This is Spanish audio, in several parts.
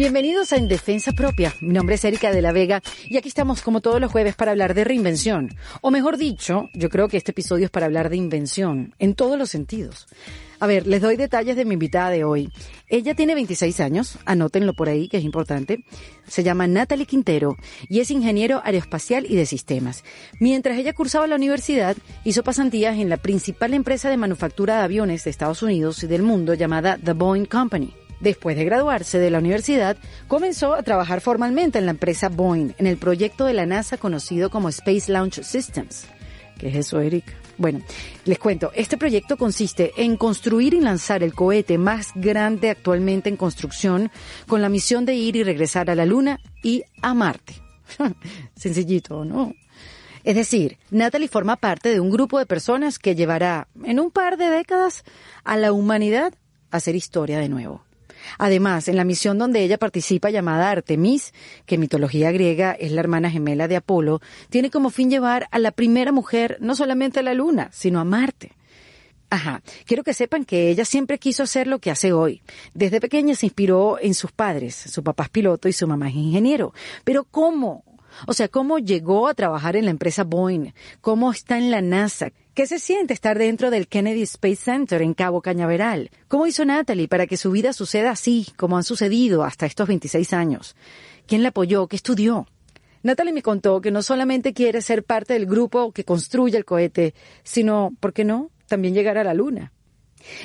Bienvenidos a En Defensa Propia. Mi nombre es Erika de la Vega y aquí estamos como todos los jueves para hablar de reinvención. O mejor dicho, yo creo que este episodio es para hablar de invención, en todos los sentidos. A ver, les doy detalles de mi invitada de hoy. Ella tiene 26 años, anótenlo por ahí que es importante. Se llama Natalie Quintero y es ingeniero aeroespacial y de sistemas. Mientras ella cursaba la universidad, hizo pasantías en la principal empresa de manufactura de aviones de Estados Unidos y del mundo llamada The Boeing Company. Después de graduarse de la universidad, comenzó a trabajar formalmente en la empresa Boeing, en el proyecto de la NASA conocido como Space Launch Systems. ¿Qué es eso, Erika? Bueno, les cuento, este proyecto consiste en construir y lanzar el cohete más grande actualmente en construcción con la misión de ir y regresar a la Luna y a Marte. Sencillito, ¿no? Es decir, Natalie forma parte de un grupo de personas que llevará en un par de décadas a la humanidad a hacer historia de nuevo. Además, en la misión donde ella participa llamada Artemis, que en mitología griega es la hermana gemela de Apolo, tiene como fin llevar a la primera mujer no solamente a la Luna, sino a Marte. Ajá, quiero que sepan que ella siempre quiso hacer lo que hace hoy. Desde pequeña se inspiró en sus padres, su papá es piloto y su mamá es ingeniero. Pero ¿cómo? O sea, ¿cómo llegó a trabajar en la empresa Boeing? ¿Cómo está en la NASA? ¿Qué se siente estar dentro del Kennedy Space Center en Cabo Cañaveral? ¿Cómo hizo Natalie para que su vida suceda así, como han sucedido hasta estos 26 años? ¿Quién la apoyó? ¿Qué estudió? Natalie me contó que no solamente quiere ser parte del grupo que construye el cohete, sino, ¿por qué no?, también llegar a la Luna.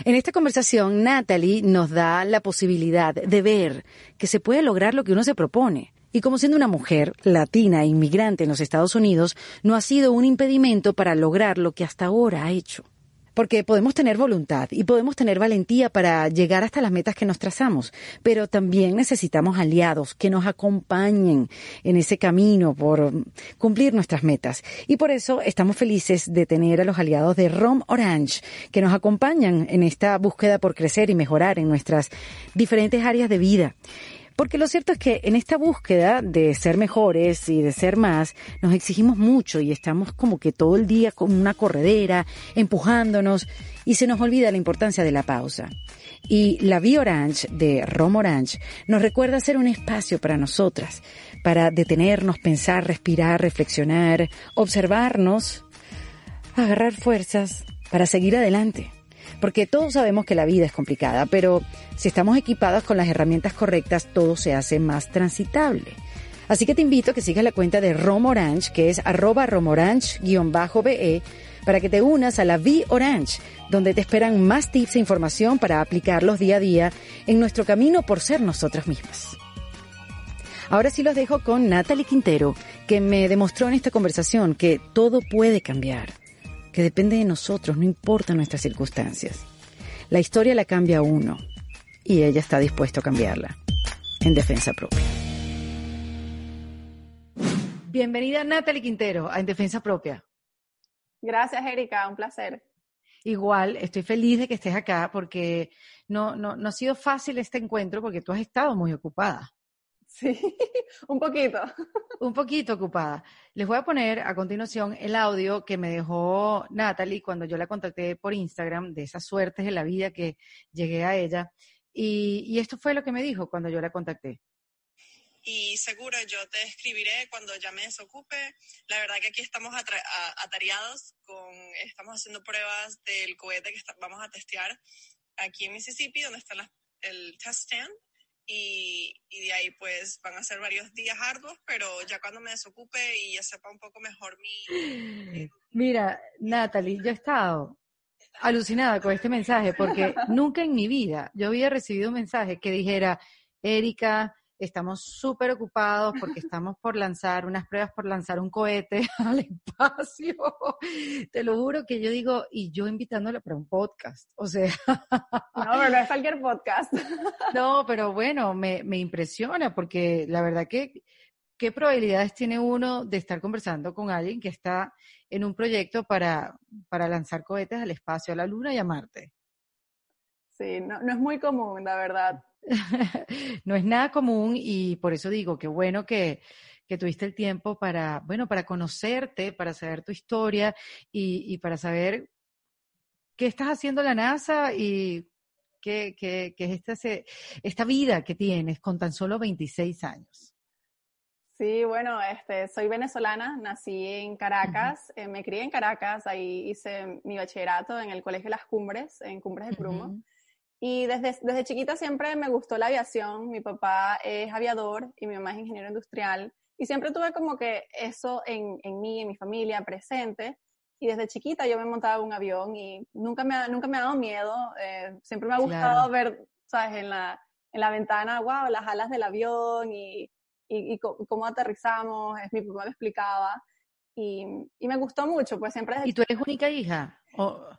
En esta conversación, Natalie nos da la posibilidad de ver que se puede lograr lo que uno se propone. Y como siendo una mujer latina e inmigrante en los Estados Unidos, no ha sido un impedimento para lograr lo que hasta ahora ha hecho. Porque podemos tener voluntad y podemos tener valentía para llegar hasta las metas que nos trazamos, pero también necesitamos aliados que nos acompañen en ese camino por cumplir nuestras metas. Y por eso estamos felices de tener a los aliados de ROM Orange, que nos acompañan en esta búsqueda por crecer y mejorar en nuestras diferentes áreas de vida. Porque lo cierto es que en esta búsqueda de ser mejores y de ser más, nos exigimos mucho y estamos como que todo el día con una corredera, empujándonos, y se nos olvida la importancia de la pausa. Y la Vie Orange de Rom Orange nos recuerda ser un espacio para nosotras, para detenernos, pensar, respirar, reflexionar, observarnos, agarrar fuerzas para seguir adelante. Porque todos sabemos que la vida es complicada, pero si estamos equipados con las herramientas correctas, todo se hace más transitable. Así que te invito a que sigas la cuenta de Romorange, que es arroba romorange-be, para que te unas a la V Orange, donde te esperan más tips e información para aplicarlos día a día en nuestro camino por ser nosotras mismas. Ahora sí los dejo con Natalie Quintero, que me demostró en esta conversación que todo puede cambiar que depende de nosotros, no importa nuestras circunstancias. La historia la cambia uno y ella está dispuesta a cambiarla en defensa propia. Bienvenida Natalie Quintero a En Defensa Propia. Gracias, Erika, un placer. Igual, estoy feliz de que estés acá porque no, no, no ha sido fácil este encuentro porque tú has estado muy ocupada. Sí, un poquito. Un poquito ocupada. Les voy a poner a continuación el audio que me dejó Natalie cuando yo la contacté por Instagram, de esas suertes de la vida que llegué a ella. Y, esto fue lo que me dijo cuando yo la contacté. Y seguro yo te escribiré cuando ya me desocupe. La verdad que aquí estamos atareados con, estamos haciendo pruebas del cohete que vamos a testear aquí en Mississippi, donde está el test stand y, de ahí pues van a ser varios días arduos, pero ya cuando me desocupe y ya sepa un poco mejor mi... Mira, Natalie, yo he estado alucinada con este mensaje porque nunca en mi vida yo había recibido un mensaje que dijera, Erika, estamos súper ocupados porque estamos por lanzar unas pruebas por lanzar un cohete al espacio. Te lo juro que yo digo, y yo invitándola para un podcast, o sea. No, pero no es cualquier podcast. No, pero bueno, me, me impresiona porque la verdad que, ¿qué probabilidades tiene uno de estar conversando con alguien que está en un proyecto para, para lanzar cohetes al espacio, a la Luna y a Marte? Sí, no, no es muy común, la verdad. no es nada común y por eso digo que bueno que, que tuviste el tiempo para, bueno, para conocerte, para saber tu historia y, y para saber qué estás haciendo la NASA y que, que, que es esta, esta vida que tienes con tan solo 26 años? Sí, bueno, este, soy venezolana, nací en Caracas, eh, me crié en Caracas, ahí hice mi bachillerato en el Colegio Las Cumbres, en Cumbres de Crumo. Y desde, desde chiquita siempre me gustó la aviación, mi papá es aviador y mi mamá es ingeniero industrial, y siempre tuve como que eso en, en mí, en mi familia, presente. Y desde chiquita yo me montaba un avión y nunca me ha, nunca me ha dado miedo, eh, siempre me ha gustado ver, ¿sabes? En la, en la ventana, wow, las alas del avión y y, cómo aterrizamos, es, mi papá me explicaba. Y, y, me gustó mucho, pues siempre... ¿Y tú eres única hija?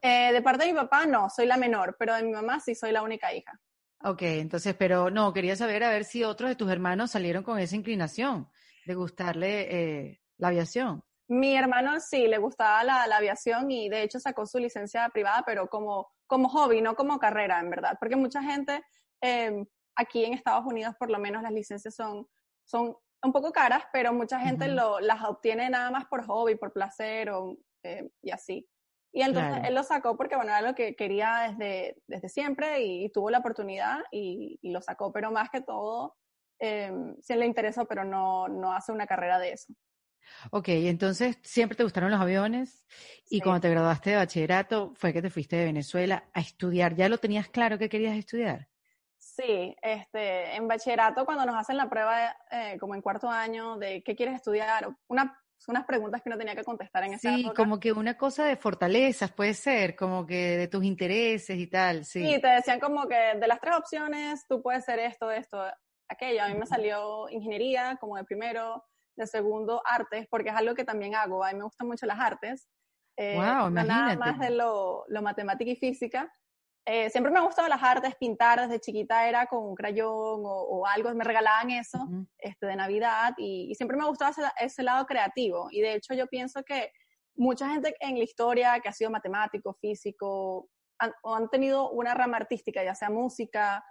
Eh, de parte de mi papá no, soy la menor, pero de mi mamá sí soy la única hija. Ok, entonces, pero no, quería saber a ver si otros de tus hermanos salieron con esa inclinación de gustarle eh, la aviación. Mi hermano sí, le gustaba la, la, aviación y de hecho sacó su licencia privada, pero como, como hobby, no como carrera, en verdad. Porque mucha gente, eh, aquí en Estados Unidos por lo menos las licencias son son un poco caras, pero mucha gente lo, las obtiene nada más por hobby, por placer o, eh, y así. Y entonces él lo sacó porque, bueno, era lo que quería desde, desde siempre y, tuvo la oportunidad y, lo sacó, pero más que todo, eh, sí le interesó, pero no, no hace una carrera de eso. Ok, entonces siempre te gustaron los aviones y cuando te graduaste de bachillerato fue que te fuiste de Venezuela a estudiar. ¿Ya lo tenías claro que querías estudiar? Sí, este, en bachillerato cuando nos hacen la prueba, eh, como en cuarto año, de qué quieres estudiar, una, unas preguntas que uno tenía que contestar en esa sí, como que una cosa de fortalezas puede ser, como que de tus intereses y tal, sí. Sí, te decían como que de las tres opciones tú puedes ser esto, esto, aquello. A mí me salió ingeniería como de primero, de segundo artes, porque es algo que también hago. A mí me gustan mucho las artes. Eh, wow, Nada más de lo, lo matemática y física. Eh, siempre me ha gustado las artes, pintar desde chiquita era con un crayón o, algo, me regalaban eso este, de Navidad y, siempre me ha gustado ese, lado creativo. Y de hecho yo pienso que mucha gente en la historia que ha sido matemático, físico, han, o han tenido una rama artística, ya sea música,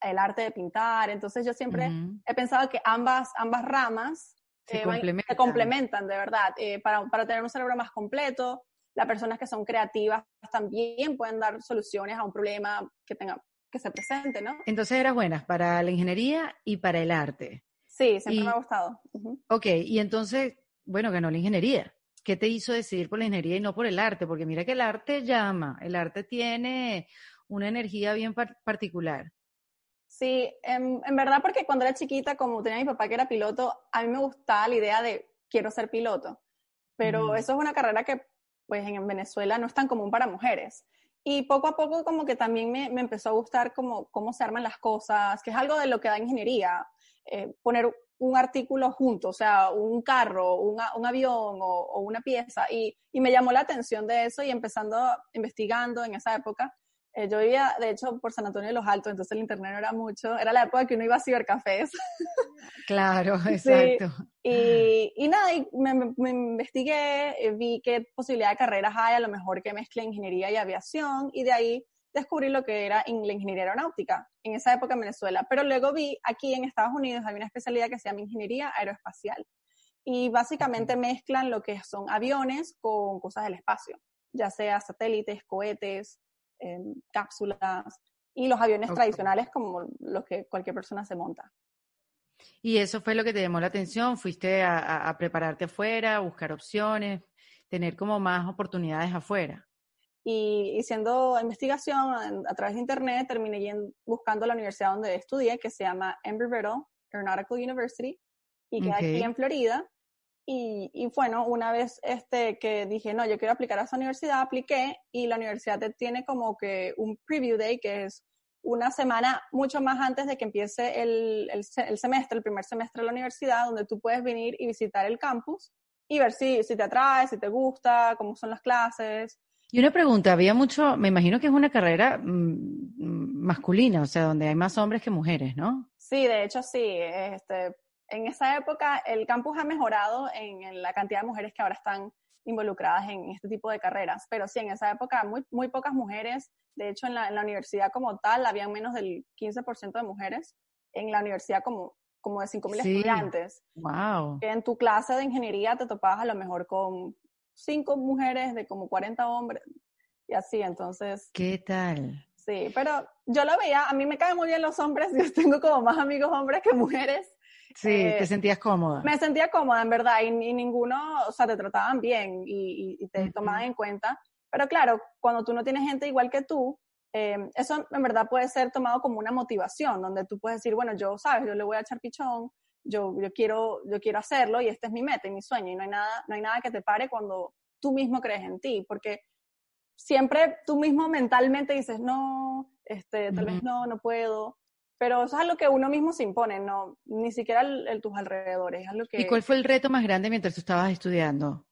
el arte de pintar. Entonces yo siempre he pensado que ambas, ambas ramas se, complementan. se complementan. de verdad, eh, para, para tener un cerebro más completo las personas que son creativas también pueden dar soluciones a un problema que tenga que se presente, ¿no? Entonces eras buenas para la ingeniería y para el arte. Sí, siempre me ha gustado. Ok, y entonces, bueno, ganó la ingeniería. ¿Qué te hizo decidir por la ingeniería y no por el arte? Porque mira que el arte llama, el arte tiene una energía bien particular. Sí, en, verdad porque cuando era chiquita, como tenía mi papá que era piloto, a mí me gustaba la idea de quiero ser piloto. Pero eso es una carrera que pues en Venezuela no es tan común para mujeres. Y poco a poco como que también me, me empezó a gustar como, cómo se arman las cosas, que es algo de lo que da ingeniería, eh, poner un artículo junto, o sea, un carro, un avión o, o, una pieza. Y, y me llamó la atención de eso y empezando, investigando en esa época, eh, yo vivía, de hecho, por San Antonio de los Altos, entonces el internet no era mucho. Era la época que uno iba a cibercafés. Claro, exacto. Y, y, nada, me, me, investigué, eh, vi qué posibilidad de carreras hay, a lo mejor que mezcle ingeniería y aviación, y de ahí descubrí lo que era la ingeniería aeronáutica, en esa época en Venezuela. Pero luego vi aquí en Estados Unidos hay una especialidad que se llama ingeniería aeroespacial. Y básicamente mezclan lo que son aviones con cosas del espacio, ya sea satélites, cohetes, cápsulas y los aviones tradicionales como los que cualquier persona se monta. ¿Y eso fue lo que te llamó la atención? ¿Fuiste a, prepararte afuera, a buscar opciones, tener como más oportunidades afuera? Y, siendo investigación a, través de internet, terminé buscando la universidad donde estudié, que se llama Embry-Riddle Aeronautical University, y que aquí en Florida. Y, y, bueno, una vez este, que dije, no, yo quiero aplicar a esa universidad, apliqué y la universidad te tiene como que un preview day, que es una semana mucho más antes de que empiece el, el, el, semestre, el primer semestre de la universidad, donde tú puedes venir y visitar el campus y ver si, si te atrae, si te gusta, cómo son las clases. Y una pregunta, había mucho, me imagino que es una carrera mm, mm, masculina, o sea, donde hay más hombres que mujeres, ¿no? Sí, de hecho sí. Este, en esa época el campus ha mejorado en, la cantidad de mujeres que ahora están involucradas en este tipo de carreras, pero sí, en esa época muy, muy pocas mujeres, de hecho en la, universidad como tal había menos del 15% de mujeres, en la universidad como, como de 5.000 estudiantes. Wow. En tu clase de ingeniería te topabas a lo mejor con cinco mujeres de como 40 hombres y así, entonces. ¿Qué tal? Sí, pero yo lo veía, a mí me caen muy bien los hombres, yo tengo como más amigos hombres que mujeres. Sí, te eh, sentías cómoda. Me sentía cómoda, en verdad, y, ninguno, o sea, te trataban bien y, te tomaban en cuenta. Pero claro, cuando tú no tienes gente igual que tú, eh, eso en verdad puede ser tomado como una motivación, donde tú puedes decir, bueno, yo, sabes, yo le voy a echar pichón, yo, yo, quiero, yo quiero hacerlo y este es mi meta y mi sueño y no hay, nada, no hay nada que te pare cuando tú mismo crees en ti, porque siempre tú mismo mentalmente dices, no, este, tal vez no, no puedo, pero eso es algo que uno mismo se impone, no, ni siquiera el, tus alrededores, es algo que... ¿Y cuál fue el reto más grande mientras tú estabas estudiando?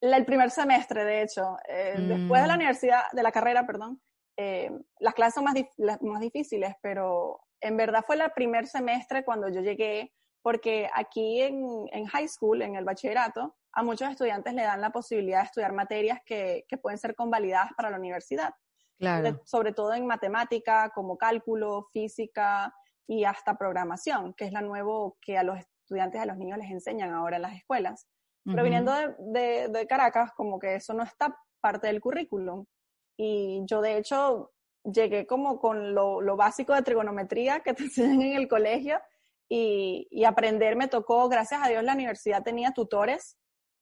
el primer semestre, de hecho, eh, después de la mm. universidad, de la carrera, perdón, eh, las clases son más, más difíciles, pero en verdad fue el primer semestre cuando yo llegué, porque aquí en, en, high school, en el bachillerato, a muchos estudiantes le dan la posibilidad de estudiar materias que, que pueden ser convalidadas para la universidad. Claro. sobre todo en matemática, como cálculo, física y hasta programación, que es la nuevo que a los estudiantes, a los niños les enseñan ahora en las escuelas. Pero viniendo de, de, Caracas, como que eso no está parte del currículum. Y yo, de hecho, llegué como con lo, lo básico de trigonometría que te enseñan en el colegio y, y, aprender me tocó, gracias a Dios, la universidad tenía tutores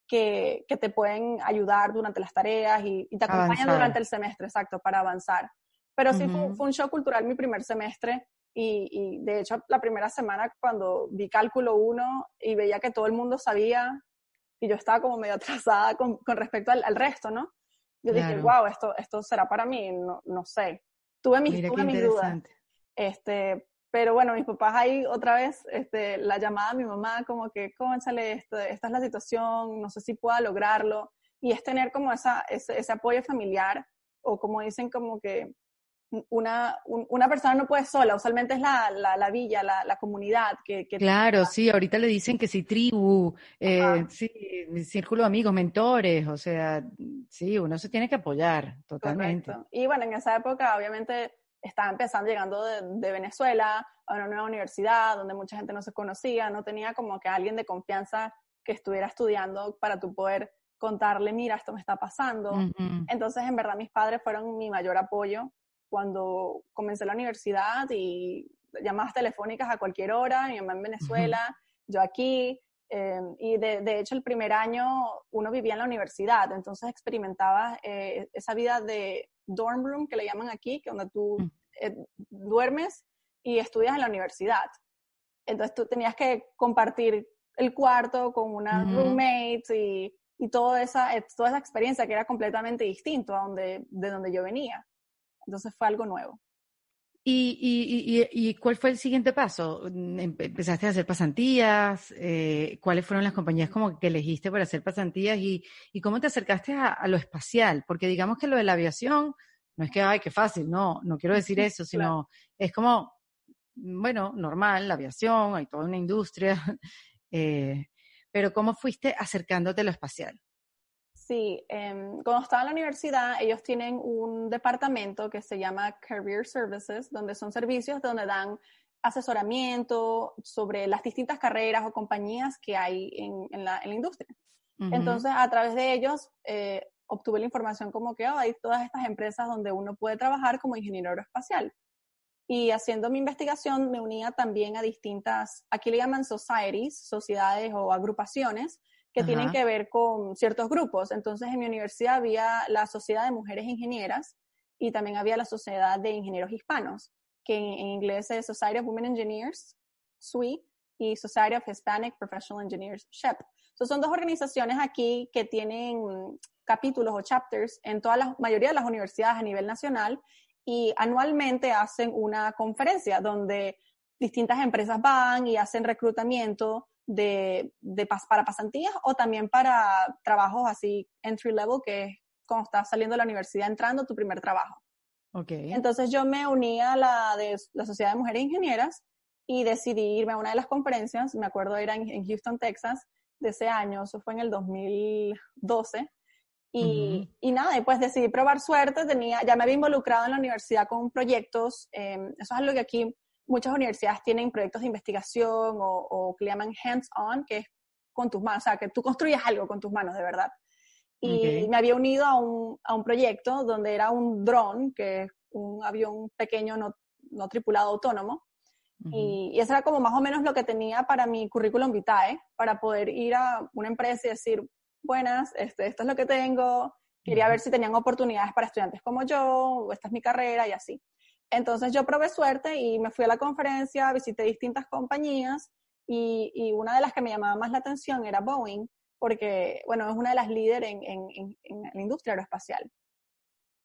que, que te pueden ayudar durante las tareas y, te acompañan durante el semestre, exacto, para avanzar. Pero sí fue, fue, un show cultural mi primer semestre y, y, de hecho la primera semana cuando vi cálculo 1 y veía que todo el mundo sabía y yo estaba como medio atrasada con, con respecto al, al, resto, ¿no? Yo dije, wow, esto, esto será para mí, no, no sé. Tuve mis, tuve mis dudas. Este, pero bueno, mis papás ahí otra vez, este, la llamada a mi mamá como que, cónchale, esto, esta es la situación, no sé si pueda lograrlo. Y es tener como esa, ese, ese apoyo familiar o como dicen como que una, una persona no puede sola, usualmente es la, la, villa, la, la, comunidad que... claro, sí, ahorita le dicen que sí, tribu, eh, sí, círculo de amigos, mentores, o sea, sí, uno se tiene que apoyar totalmente. Y bueno, en esa época obviamente estaba empezando llegando de, de, Venezuela a una nueva universidad donde mucha gente no se conocía, no tenía como que alguien de confianza que estuviera estudiando para tu poder contarle, mira, esto me está pasando. Entonces, en verdad, mis padres fueron mi mayor apoyo cuando comencé la universidad y llamadas telefónicas a cualquier hora, mi mamá en Venezuela, yo aquí, em, y de, de, hecho el primer año uno vivía en la universidad, entonces experimentaba eh, esa vida de dorm room que le llaman aquí, que donde tú mm. eh, duermes y estudias en la universidad. Entonces tú tenías que compartir el cuarto con una roommate y, y toda, esa, eh, toda esa experiencia que era completamente distinto a donde, de donde yo venía. Entonces fue algo nuevo. ¿Y, y, y, cuál fue el siguiente paso? ¿Empezaste a hacer pasantías? Eh, ¿Cuáles fueron las compañías como que elegiste para hacer pasantías? ¿Y, cómo te acercaste a, lo espacial? Porque digamos que lo de la aviación no es que, ay, qué fácil, no, no quiero decir eso, sino es como, bueno, normal, la aviación, hay toda una industria, eh, pero ¿cómo fuiste acercándote a lo espacial? Sí, em, cuando estaba en la universidad, ellos tienen un departamento que se llama Career Services, donde son servicios donde dan asesoramiento sobre las distintas carreras o compañías que hay en, la, industria. Entonces, a través de ellos, eh, obtuve la información como que oh, hay todas estas empresas donde uno puede trabajar como ingeniero aeroespacial. Y haciendo mi investigación, me unía también a distintas, aquí le llaman societies, sociedades o agrupaciones, que tienen que ver con ciertos grupos. Entonces, en mi universidad había la Sociedad de Mujeres Ingenieras y también había la Sociedad de Ingenieros Hispanos, que en, inglés es Society of Women Engineers, SWE, y Society of Hispanic Professional Engineers, SHEP. Entonces, son dos organizaciones aquí que tienen capítulos o chapters en toda la mayoría de las universidades a nivel nacional y anualmente hacen una conferencia donde distintas empresas van y hacen reclutamiento de, de para pasantías o también para trabajos así entry level, que es cuando estás saliendo de la universidad entrando tu primer trabajo. Okay. Entonces yo me uní a la de la Sociedad de Mujeres Ingenieras y decidí irme a una de las conferencias, me acuerdo era en, en Houston, Texas, de ese año, eso fue en el 2012. Y, y nada, y pues decidí probar suerte, tenía, ya me había involucrado en la universidad con proyectos, eh, eso es algo que aquí muchas universidades tienen proyectos de investigación o, que le llaman hands-on, que es con tus manos, o sea, que tú construyes algo con tus manos, de verdad. Y me había unido a un, a un proyecto donde era un dron, que un avión pequeño no, no tripulado autónomo. y, y, eso era como más o menos lo que tenía para mi currículum vitae, para poder ir a una empresa y decir, buenas, este, esto es lo que tengo, quería ver si tenían oportunidades para estudiantes como yo, esta es mi carrera y así. Entonces yo probé suerte y me fui a la conferencia, visité distintas compañías y, y una de las que me llamaba más la atención era Boeing, porque, bueno, es una de las líderes en, en, en, la industria aeroespacial.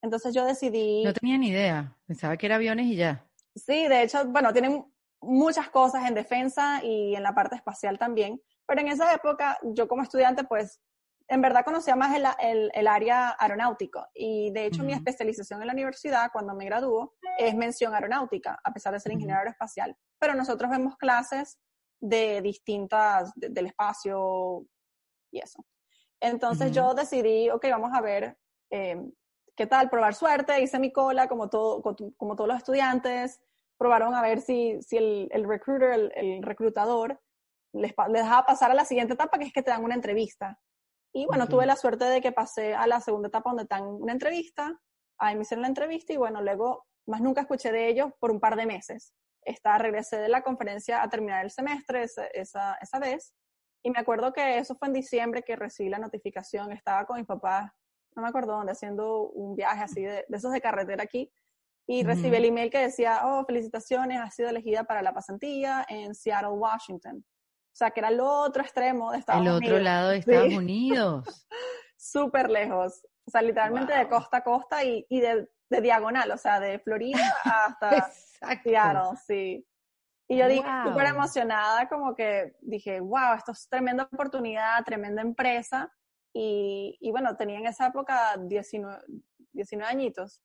Entonces yo decidí... No tenía ni idea, pensaba que era aviones y ya. Sí, de hecho, bueno, tienen muchas cosas en defensa y en la parte espacial también, pero en esa época yo como estudiante pues en verdad conocía más el, el, el área aeronáutico y de hecho uh -huh. mi especialización en la universidad cuando me graduó es mención aeronáutica, a pesar de ser ingeniero uh -huh. aeroespacial. Pero nosotros vemos clases de distintas, de, del espacio y eso. Entonces uh -huh. yo decidí, ok, vamos a ver eh, qué tal, probar suerte, hice mi cola como, todo, como todos los estudiantes, probaron a ver si, si el, el recruiter, el, el reclutador, les, les dejaba pasar a la siguiente etapa, que es que te dan una entrevista. Y bueno, tuve la suerte de que pasé a la segunda etapa donde están una entrevista, ahí me hicieron la entrevista y bueno, luego más nunca escuché de ellos por un par de meses. Esta, regresé de la conferencia a terminar el semestre esa, esa, esa vez y me acuerdo que eso fue en diciembre que recibí la notificación, estaba con mis papás, no me acuerdo dónde, haciendo un viaje así de, de esos de carretera aquí y uh -huh. recibí el email que decía, oh, felicitaciones, has sido elegida para la pasantía en Seattle, Washington. O sea, que era el otro extremo de Estados Unidos. El otro lado de Estados sí. Unidos. Súper lejos. O sea, literalmente wow. de costa a costa y, y de, de, diagonal, o sea, de Florida hasta Seattle, sí. Y yo wow. dije, súper emocionada, como que dije, wow, esto es tremenda oportunidad, tremenda empresa. Y, y bueno, tenía en esa época 19, 19 añitos.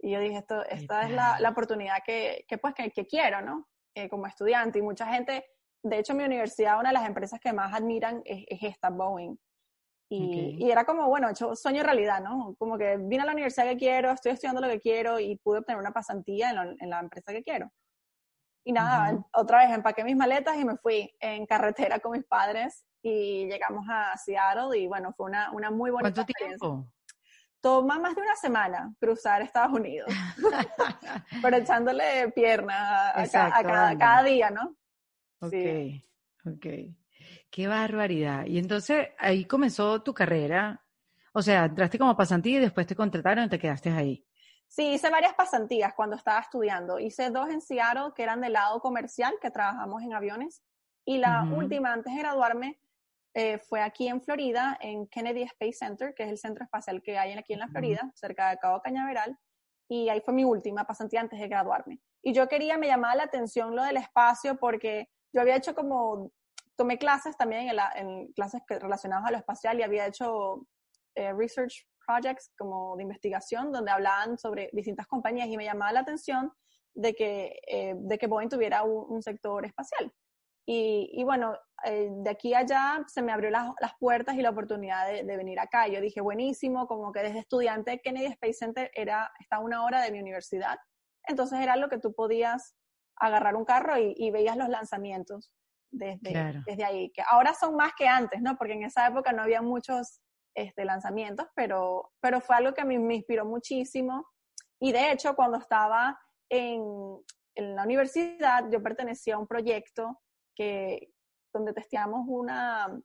Y yo dije, esto, esta es la, la oportunidad que, que pues, que, que quiero, ¿no? Eh, como estudiante. Y mucha gente de hecho, mi universidad, una de las empresas que más admiran es, es esta, Boeing. Y, okay. y, era como, bueno, hecho sueño realidad, ¿no? Como que vine a la universidad que quiero, estoy estudiando lo que quiero y pude obtener una pasantía en, lo, en la empresa que quiero. Y nada, uh -huh. otra vez empaqué mis maletas y me fui en carretera con mis padres y llegamos a Seattle y bueno, fue una, una muy bonita ¿Cuánto experiencia. Tiempo? Toma más de una semana cruzar Estados Unidos, pero echándole pierna a, Exacto, a, a cada, cada día, ¿no? Ok, sí. ok. Qué barbaridad. Y entonces ahí comenzó tu carrera. O sea, entraste como pasantía y después te contrataron y te quedaste ahí. Sí, hice varias pasantías cuando estaba estudiando. Hice dos en Seattle que eran del lado comercial, que trabajamos en aviones. Y la uh -huh. última, antes de graduarme, eh, fue aquí en Florida, en Kennedy Space Center, que es el centro espacial que hay aquí en la Florida, uh -huh. cerca de Cabo Cañaveral. Y ahí fue mi última pasantía antes de graduarme. Y yo quería, me llamaba la atención lo del espacio porque yo había hecho como, tomé clases también en, la, en clases relacionadas a lo espacial y había hecho eh, research projects como de investigación donde hablaban sobre distintas compañías y me llamaba la atención de que, eh, de que Boeing tuviera un, un sector espacial. Y, y bueno, eh, de aquí a allá se me abrió las, las puertas y la oportunidad de, de, venir acá. Yo dije, buenísimo, como que desde estudiante Kennedy Space Center era, está a una hora de mi universidad. Entonces era lo que tú podías agarrar un carro y, y veías los lanzamientos desde, claro. desde ahí, que ahora son más que antes, ¿no? Porque en esa época no había muchos este, lanzamientos, pero, pero fue algo que a mí me inspiró muchísimo. Y de hecho, cuando estaba en, en la universidad, yo pertenecía a un proyecto que, donde testeamos una,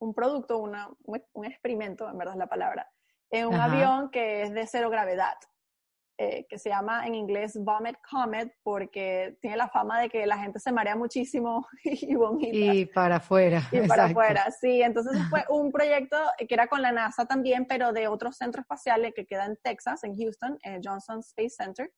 un producto, una, un experimento, en verdad es la palabra, en un Ajá. avión que es de cero gravedad eh, que se llama en inglés Vomit Comet, porque tiene la fama de que la gente se marea muchísimo y vomita. Y para afuera. Y para afuera, sí. Entonces fue un proyecto que era con la NASA también, pero de otro centro espacial que queda en Texas, en Houston, eh, Johnson Space Center.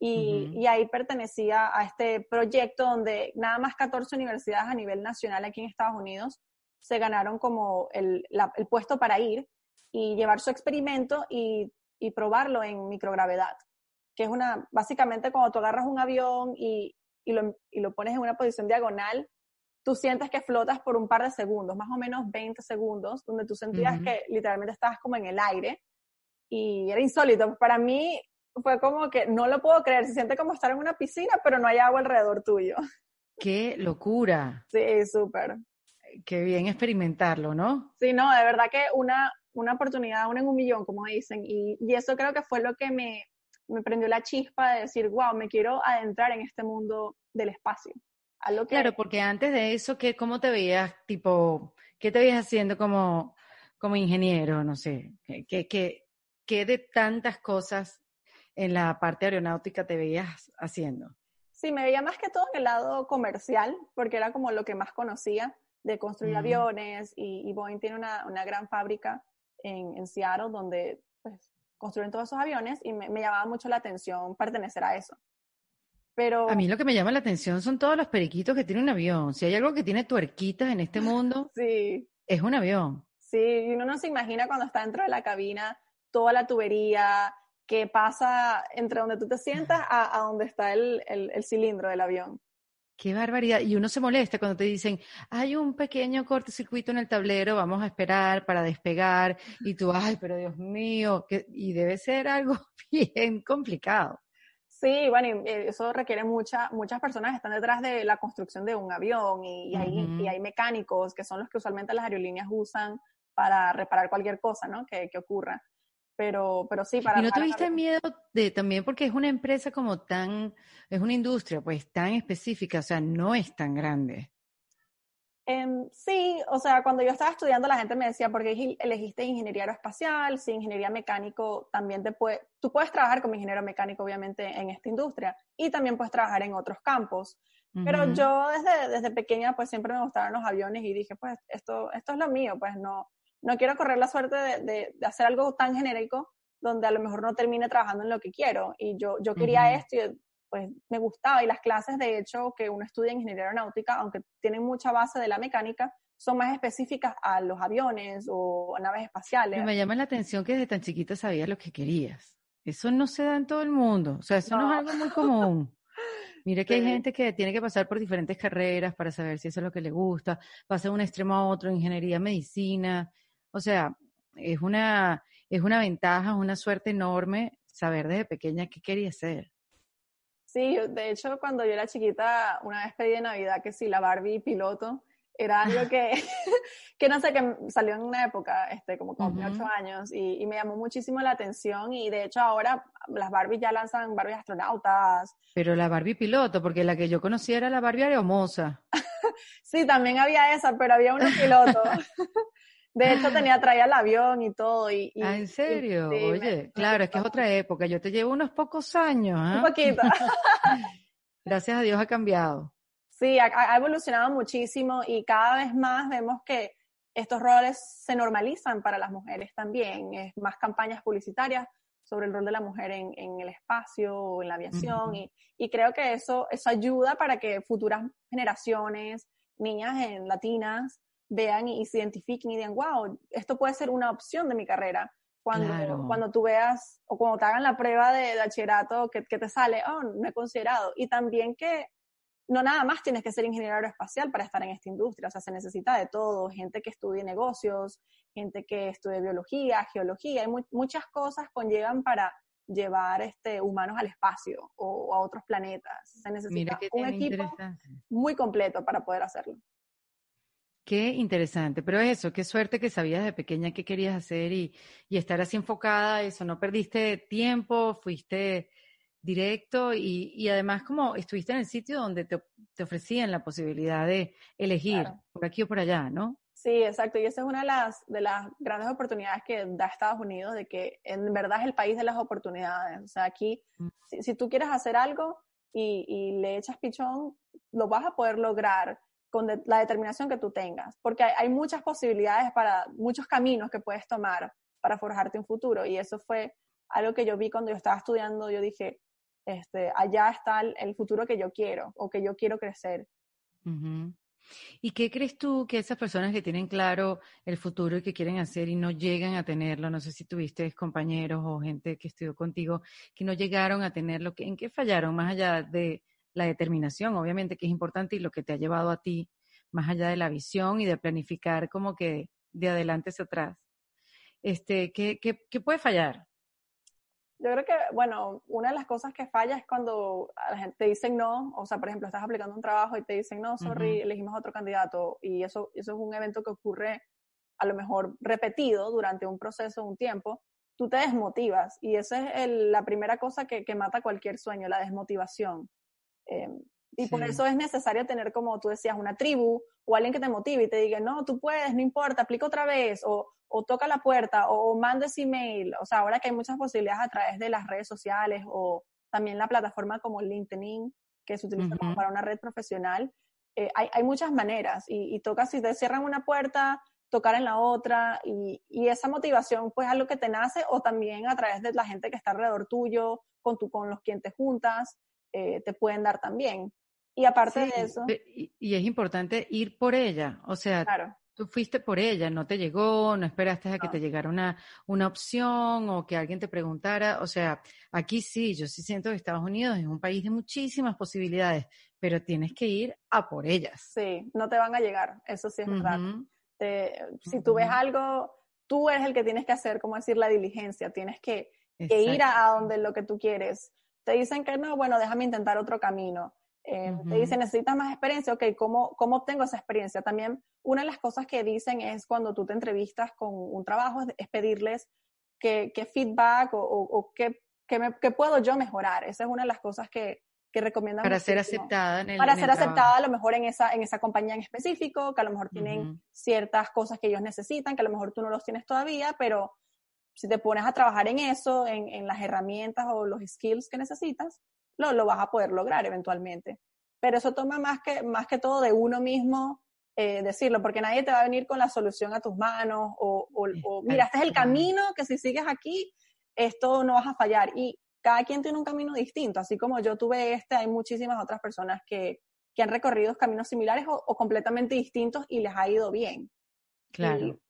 Y, uh -huh. y, ahí pertenecía a este proyecto donde nada más 14 universidades a nivel nacional aquí en Estados Unidos se ganaron como el, la, el puesto para ir y llevar su experimento y y probarlo en microgravedad, que es una, básicamente cuando tú agarras un avión y, y, lo, y lo pones en una posición diagonal, tú sientes que flotas por un par de segundos, más o menos 20 segundos, donde tú sentías uh -huh. que literalmente estabas como en el aire y era insólito. Para mí fue como que no lo puedo creer, se siente como estar en una piscina, pero no hay agua alrededor tuyo. ¡Qué locura! Sí, súper. Qué bien experimentarlo, ¿no? Sí, no, de verdad que una, una oportunidad, una en un millón, como dicen, y, y, eso creo que fue lo que me, me prendió la chispa de decir, wow, me quiero adentrar en este mundo del espacio. Claro, porque antes de eso, ¿qué, ¿cómo te veías, tipo, qué te veías haciendo como, como ingeniero? No sé, ¿qué, qué, qué de tantas cosas en la parte aeronáutica te veías haciendo? Sí, me veía más que todo en el lado comercial, porque era como lo que más conocía de construir aviones y, Boeing tiene una, una gran fábrica en, en, Seattle donde pues, construyen todos esos aviones y me, me, llamaba mucho la atención pertenecer a eso. Pero... A mí lo que me llama la atención son todos los periquitos que tiene un avión. Si hay algo que tiene tuerquitas en este mundo, sí. es un avión. Sí, y uno no se imagina cuando está dentro de la cabina toda la tubería que pasa entre donde tú te sientas a, a donde está el, el, el cilindro del avión. Qué barbaridad. Y uno se molesta cuando te dicen, hay un pequeño cortocircuito en el tablero, vamos a esperar para despegar. Y tú, ay, pero Dios mío, que... y debe ser algo bien complicado. Sí, bueno, y eso requiere mucha, muchas personas que están detrás de la construcción de un avión y, hay, y hay mecánicos que son los que usualmente las aerolíneas usan para reparar cualquier cosa, ¿no? Que, que ocurra. Pero, pero sí, para... ¿Y no tuviste miedo de también porque es una empresa como tan, es una industria pues tan específica, o sea, no es tan grande? Eh, sí, o sea, cuando yo estaba estudiando la gente me decía, ¿por qué elegiste ingeniería aeroespacial? Si ingeniería mecánico también te puede, tú puedes trabajar como ingeniero mecánico obviamente en esta industria y también puedes trabajar en otros campos. Pero yo desde, desde pequeña pues siempre me gustaron los aviones y dije, pues esto, esto es lo mío, pues no, no quiero correr la suerte de, de, hacer algo tan genérico donde a lo mejor no termine trabajando en lo que quiero. Y yo, yo quería esto y pues me gustaba. Y las clases, de hecho, que uno estudia en ingeniería aeronáutica, aunque tienen mucha base de la mecánica, son más específicas a los aviones o a naves espaciales. me llama la atención que desde tan chiquita sabías lo que querías. Eso no se da en todo el mundo. O sea, eso no, es algo muy común. Mire que hay gente que tiene que pasar por diferentes carreras para saber si eso es lo que le gusta, pasa de un extremo a otro, ingeniería, medicina, o sea, es una, es una ventaja, una suerte enorme saber desde pequeña qué quería ser. Sí, de hecho, cuando yo era chiquita, una vez pedí de Navidad que sí, la Barbie piloto, era algo que, que no sé, que salió en una época, este, como con ocho años, y, me llamó muchísimo la atención, y de hecho ahora las Barbies ya lanzan Barbies astronautas. Pero la Barbie piloto, porque la que yo conocía era la Barbie aeromosa. sí, también había esa, pero había una piloto. De hecho, tenía, traía el avión y todo. Y, ah, ¿en serio? Oye, claro, es que es otra época. Yo te llevo unos pocos años. ¿eh? Un poquito. Gracias a Dios ha cambiado. Sí, ha, evolucionado muchísimo y cada vez más vemos que estos roles se normalizan para las mujeres también. Es más campañas publicitarias sobre el rol de la mujer en, en el espacio o en la aviación y, y, creo que eso, eso ayuda para que futuras generaciones, niñas en latinas, vean y, se identifiquen y digan, wow, esto puede ser una opción de mi carrera. Cuando, cuando tú veas o cuando te hagan la prueba de, bachillerato que, que, te sale, oh, no he considerado. Y también que no nada más tienes que ser ingeniero aeroespacial para estar en esta industria, o sea, se necesita de todo, gente que estudie negocios, gente que estudie biología, geología, hay muchas cosas conllevan para llevar este, humanos al espacio o, a otros planetas. Se necesita un equipo muy completo para poder hacerlo. Qué interesante, pero eso, qué suerte que sabías de pequeña qué querías hacer y, y estar así enfocada a eso, no perdiste tiempo, fuiste directo y, y, además como estuviste en el sitio donde te, te ofrecían la posibilidad de elegir por aquí o por allá, ¿no? Sí, exacto, y esa es una de las, de las grandes oportunidades que da Estados Unidos, de que en verdad es el país de las oportunidades, o sea, aquí, mm. si, si, tú quieres hacer algo y, y le echas pichón, lo vas a poder lograr con la determinación que tú tengas, porque hay, muchas posibilidades para, muchos caminos que puedes tomar para forjarte un futuro. Y eso fue algo que yo vi cuando yo estaba estudiando, yo dije, este, allá está el, futuro que yo quiero o que yo quiero crecer. ¿Y qué crees tú que esas personas que tienen claro el futuro y que quieren hacer y no llegan a tenerlo, no sé si tuviste compañeros o gente que estudió contigo que no llegaron a tenerlo, ¿en qué fallaron más allá de la determinación, obviamente, que es importante y lo que te ha llevado a ti, más allá de la visión y de planificar como que de adelante hacia atrás. Este, ¿qué, qué, qué puede fallar? Yo creo que, bueno, una de las cosas que falla es cuando a la gente te dicen no, o sea, por ejemplo, estás aplicando un trabajo y te dicen no, sorry, elegimos otro candidato, y eso, eso es un evento que ocurre a lo mejor repetido durante un proceso, un tiempo, tú te desmotivas y esa es la primera cosa que, que, mata cualquier sueño, la desmotivación. Eh, y por eso es necesario tener, como tú decías, una tribu o alguien que te motive y te diga, no, tú puedes, no importa, aplica otra vez, o, o toca la puerta, o, manda ese email. O sea, ahora que hay muchas posibilidades a través de las redes sociales o también la plataforma como LinkedIn, que se utiliza como para una red profesional, eh, hay, hay, muchas maneras y, y, toca si te cierran una puerta, tocar en la otra y, y, esa motivación pues es algo que te nace o también a través de la gente que está alrededor tuyo, con, tu, con los quien te juntas, eh, te pueden dar también. Y aparte de eso. Y, es importante ir por ella. O sea, tú fuiste por ella, no te llegó, no esperaste a que te llegara una, una opción o que alguien te preguntara. O sea, aquí sí, yo sí siento que Estados Unidos es un país de muchísimas posibilidades, pero tienes que ir a por ellas. Sí, no te van a llegar. Eso sí es verdad. si tú ves algo, tú eres el que tienes que hacer, como decir, la diligencia. Tienes que, que ir a, a donde lo que tú quieres. Te dicen que no, bueno, déjame intentar otro camino eh, te dicen, necesitas más experiencia, ok, ¿cómo, ¿cómo obtengo esa experiencia? También una de las cosas que dicen es cuando tú te entrevistas con un trabajo, es, pedirles qué, qué feedback o, o, qué, qué, puedo yo mejorar. Esa es una de las cosas que, que recomiendan. Para ser aceptada en el Para ser aceptada a lo mejor en esa, en esa compañía en específico, que a lo mejor tienen ciertas cosas que ellos necesitan, que a lo mejor tú no los tienes todavía, pero si te pones a trabajar en eso, en, en las herramientas o los skills que necesitas, lo, lo vas a poder lograr eventualmente. Pero eso toma más que, más que todo de uno mismo eh, decirlo, porque nadie te va a venir con la solución a tus manos o, o, mira, este es el camino que si sigues aquí, esto no vas a fallar. Y cada quien tiene un camino distinto, así como yo tuve este, hay muchísimas otras personas que, que han recorrido caminos similares o, completamente distintos y les ha ido bien. Claro. Y,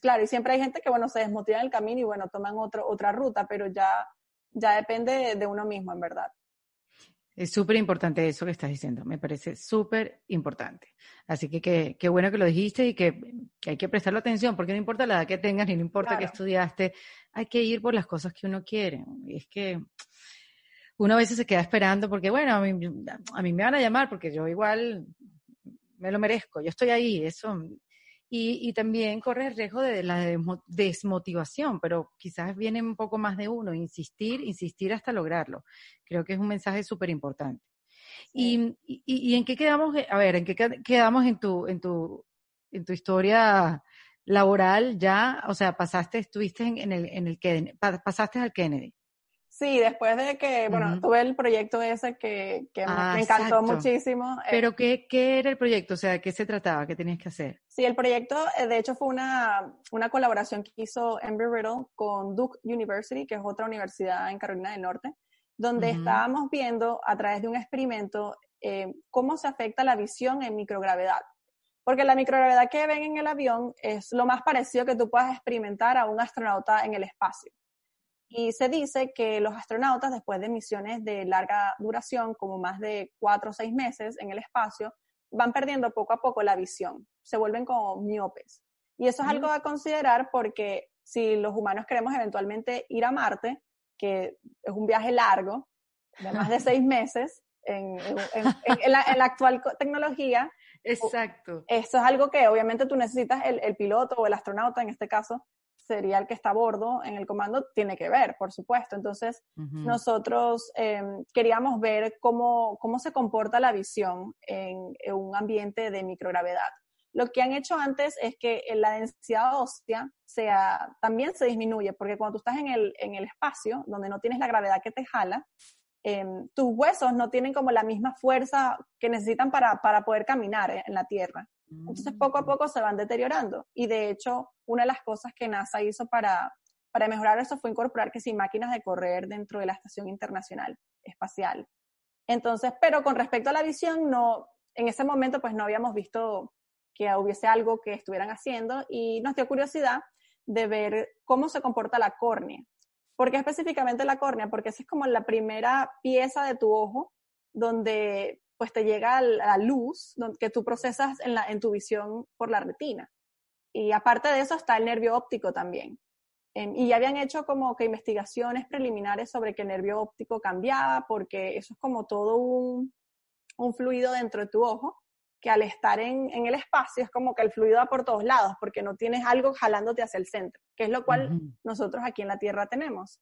claro, y siempre hay gente que, bueno, se desmotiva en el camino y, bueno, toman otro, otra ruta, pero ya, ya depende de uno mismo, en verdad. Es súper importante eso que estás diciendo, me parece súper importante. Así que qué bueno que lo dijiste y que, hay que prestarle atención, porque no importa la edad que tengas, ni no importa que estudiaste, hay que ir por las cosas que uno quiere. Y es que uno a veces se queda esperando porque, bueno, a mí, a mí me van a llamar porque yo igual me lo merezco, yo estoy ahí, eso y, también corre el riesgo de la desmotivación, pero quizás viene un poco más de uno, insistir, insistir hasta lograrlo. Creo que es un mensaje súper importante. Y, y, en qué quedamos, a ver, en qué quedamos en tu, en tu, en tu historia laboral ya, o sea, pasaste, estuviste en, en el, en el Kennedy, pasaste al Kennedy. Sí, después de que, bueno, tuve el proyecto ese que, que me ah, encantó muchísimo. Eh. Pero ¿qué, ¿qué era el proyecto? O sea, ¿qué se trataba? ¿Qué tenías que hacer? Sí, el proyecto, eh, de hecho, fue una, una colaboración que hizo Embry Riddle con Duke University, que es otra universidad en Carolina del Norte, donde estábamos viendo a través de un experimento eh, cómo se afecta la visión en microgravedad. Porque la microgravedad que ven en el avión es lo más parecido que tú puedas experimentar a un astronauta en el espacio. Y se dice que los astronautas, después de misiones de larga duración, como más de cuatro o seis meses en el espacio, van perdiendo poco a poco la visión, se vuelven como miopes. Y eso es algo a considerar porque si los humanos queremos eventualmente ir a Marte, que es un viaje largo, de más de seis meses, en, la, actual tecnología. Exacto. Esto es algo que obviamente tú necesitas el, el, piloto o el astronauta, en este caso, sería el que está a bordo en el comando, tiene que ver, por supuesto. Entonces, nosotros em, queríamos ver cómo, cómo se comporta la visión en, un ambiente de microgravedad. Lo que han hecho antes es que la densidad ósea sea, también se disminuye, porque cuando tú estás en el, en el espacio, donde no tienes la gravedad que te jala, em, tus huesos no tienen como la misma fuerza que necesitan para, para poder caminar en la Tierra. Entonces, poco a mm. poco se van deteriorando. Y de hecho, una de las cosas que NASA hizo para, para mejorar eso fue incorporar que sí, máquinas de correr dentro de la Estación Internacional Espacial. Entonces, pero con respecto a la visión, no, en ese momento pues no habíamos visto que hubiese algo que estuvieran haciendo y nos dio curiosidad de ver cómo se comporta la córnea. ¿Por qué específicamente la córnea? Porque esa es como la primera pieza de tu ojo donde pues te llega la luz que tú procesas en, la, en tu visión por la retina. Y aparte de eso está el nervio óptico también. Em, y ya habían hecho como que investigaciones preliminares sobre que el nervio óptico cambiaba, porque eso es como todo un, un fluido dentro de tu ojo que al estar en, en, el espacio es como que el fluido va por todos lados, porque no tienes algo jalándote hacia el centro, que es lo cual nosotros aquí en la Tierra tenemos.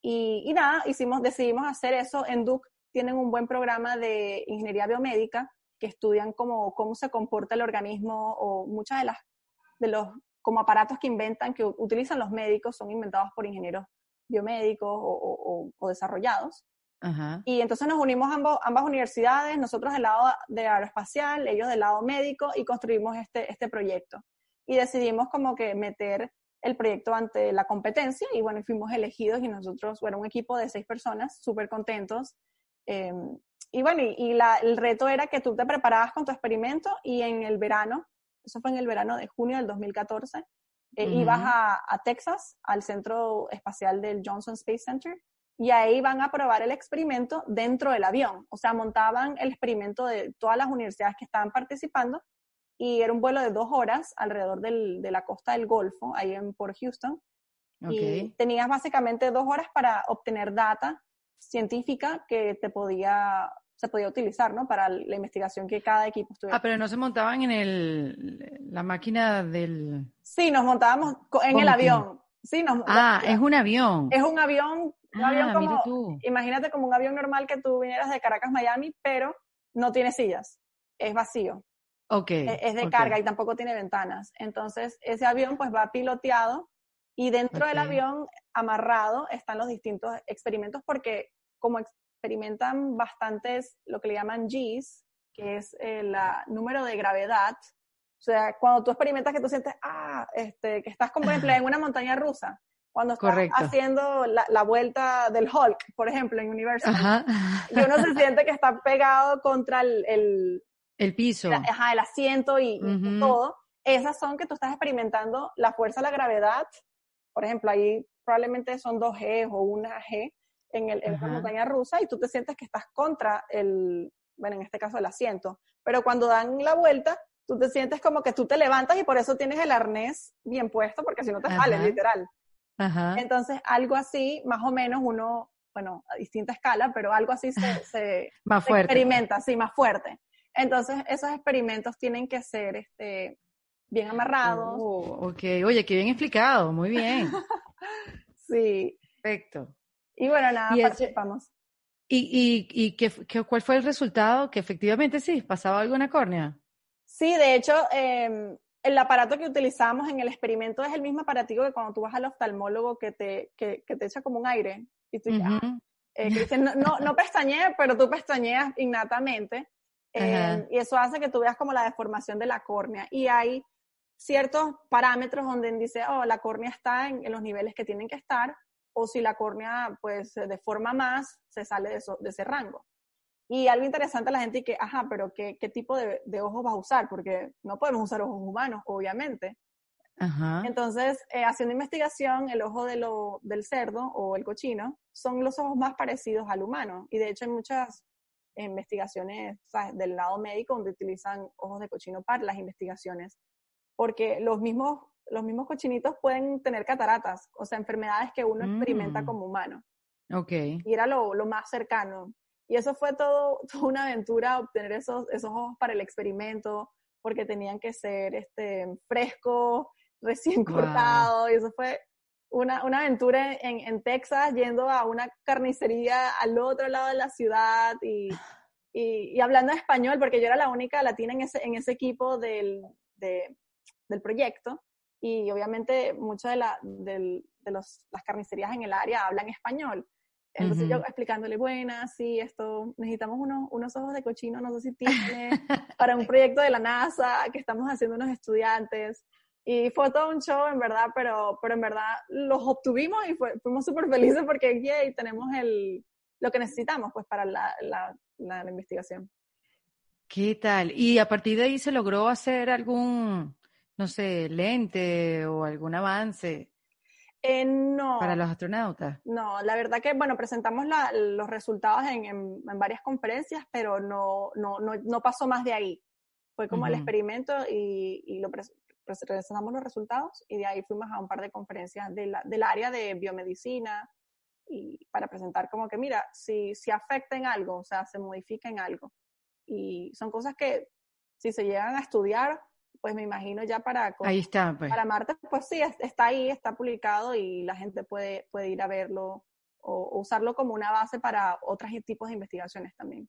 Y, y, nada, hicimos, decidimos hacer eso. En Duke tienen un buen programa de ingeniería biomédica que estudian cómo, cómo se comporta el organismo o muchas de las de los como aparatos que inventan, que utilizan los médicos, son inventados por ingenieros biomédicos o, o, desarrollados. Y entonces nos unimos ambos, ambas universidades, nosotros del lado de aeroespacial, ellos del lado médico, y construimos este, este proyecto. Y decidimos como que meter el proyecto ante la competencia y bueno, fuimos elegidos y nosotros, bueno, un equipo de seis personas, súper contentos. Em, y bueno, y, la, el reto era que tú te preparabas con tu experimento y en el verano, eso fue en el verano de junio del 2014, eh, ibas a, a, Texas, al centro espacial del Johnson Space Center, y ahí van a probar el experimento dentro del avión. O sea, montaban el experimento de todas las universidades que estaban participando y era un vuelo de dos horas alrededor del, de la costa del Golfo, ahí en Port Houston. Y tenías básicamente dos horas para obtener data científica que te podía, se podía utilizar, ¿no? Para la investigación que cada equipo estuviera. Ah, pero no se montaban en el, la máquina del... Sí, nos montábamos en el avión. Sí, nos, ah, es un avión. Es un avión, un avión ah, como, imagínate como un avión normal que tú vinieras de Caracas, Miami, pero no tiene sillas, es vacío. E, es, de carga y tampoco tiene ventanas. Entonces, ese avión pues va piloteado y dentro del avión amarrado están los distintos experimentos porque como experimentan bastantes lo que le llaman Gs, que es el número de gravedad, o sea, cuando tú experimentas que tú sientes, ah, este, que estás como por ejemplo en una montaña rusa, cuando estás haciendo la, vuelta del Hulk, por ejemplo, en Universal, y uno se siente que está pegado contra el, el piso. Ajá, el asiento y, todo. Esas son que tú estás experimentando la fuerza de la gravedad. Por ejemplo, ahí probablemente son dos G o una G en, el, en la montaña rusa y tú te sientes que estás contra el, bueno, en este caso el asiento. Pero cuando dan la vuelta, tú te sientes como que tú te levantas y por eso tienes el arnés bien puesto, porque si no te sales, literal. Ajá. Entonces, algo así, más o menos, uno, bueno, a distinta escala, pero algo así se, se, más experimenta, sí, más fuerte. Entonces, esos experimentos tienen que ser este, bien amarrados. Oh, ok, oye, qué bien explicado, muy bien. sí. Perfecto. Y bueno, nada, participamos. ¿Y, y, y qué, qué, cuál fue el resultado? Que efectivamente sí, pasaba algo en la córnea. Sí, de hecho, em, el aparato que utilizamos en el experimento es el mismo aparatico que cuando tú vas al oftalmólogo que te, que, que te echa como un aire. Y tú ya, eh, no, no, no pestañeas, pero tú pestañeas innatamente. Eh, y eso hace que tú veas como la deformación de la córnea. Y hay ciertos parámetros donde dice, oh, la córnea está en, los niveles que tienen que estar, o si la córnea pues se deforma más, se sale de, eso, de ese rango. Y algo interesante la gente que, ajá, pero ¿qué, qué tipo de, de, ojos vas a usar? Porque no podemos usar ojos humanos, obviamente. Ajá. Entonces, eh, haciendo investigación, el ojo de lo, del cerdo o el cochino son los ojos más parecidos al humano. Y de hecho hay muchas investigaciones del lado médico donde utilizan ojos de cochino para las investigaciones, porque los mismos, los mismos cochinitos pueden tener cataratas, o sea, enfermedades que uno experimenta mm. como humano. Ok. Y era lo, lo, más cercano. Y eso fue todo, toda una aventura, obtener esos, esos ojos para el experimento, porque tenían que ser este, frescos, recién cortados, y eso fue una, una aventura en, en, Texas yendo a una carnicería al otro lado de la ciudad y, y, y, hablando español, porque yo era la única latina en ese, en ese equipo del, de, del proyecto. Y obviamente muchas de, la, de los, las carnicerías en el área hablan español. Entonces yo explicándole, buenas, sí, esto, necesitamos unos, unos ojos de cochino, no sé si tiene, para un proyecto de la NASA que estamos haciendo unos estudiantes. Y fue todo un show, en verdad, pero, pero en verdad los obtuvimos y fuimos súper felices porque yay, tenemos el, lo que necesitamos pues para la, la, la, investigación. ¿Qué tal? Y a partir de ahí se logró hacer algún, no sé, lente o algún avance. Eh, no. Para los astronautas. No, la verdad que, bueno, presentamos la, los resultados en, en, en, varias conferencias, pero no, no, no, no pasó más de ahí. Fue como uh -huh. el experimento y, y lo, presentamos los resultados y de ahí fuimos a un par de conferencias de la, del área de biomedicina y para presentar como que, mira, si, si afecta en algo, o sea, se modifica en algo. Y son cosas que si se llegan a estudiar, pues me imagino ya para, ahí está, pues. para Marte, pues sí, está ahí, está publicado y la gente puede, puede ir a verlo o, usarlo como una base para otros tipos de investigaciones también.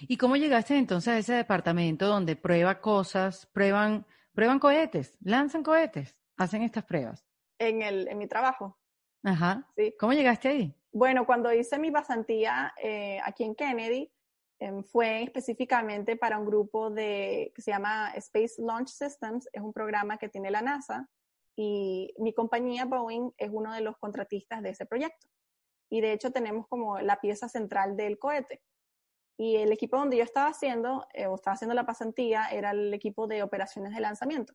¿Y cómo llegaste entonces a ese departamento donde prueba cosas, prueban, prueban cohetes, lanzan cohetes, hacen estas pruebas? En, el, en mi trabajo. Ajá. Sí. ¿Cómo llegaste ahí? Bueno, cuando hice mi pasantía eh, aquí en Kennedy, fue específicamente para un grupo de, que se llama Space Launch Systems, es un programa que tiene la NASA y mi compañía Boeing es uno de los contratistas de ese proyecto. Y de hecho tenemos como la pieza central del cohete. Y el equipo donde yo estaba haciendo, eh, o estaba haciendo la pasantía, era el equipo de operaciones de lanzamiento.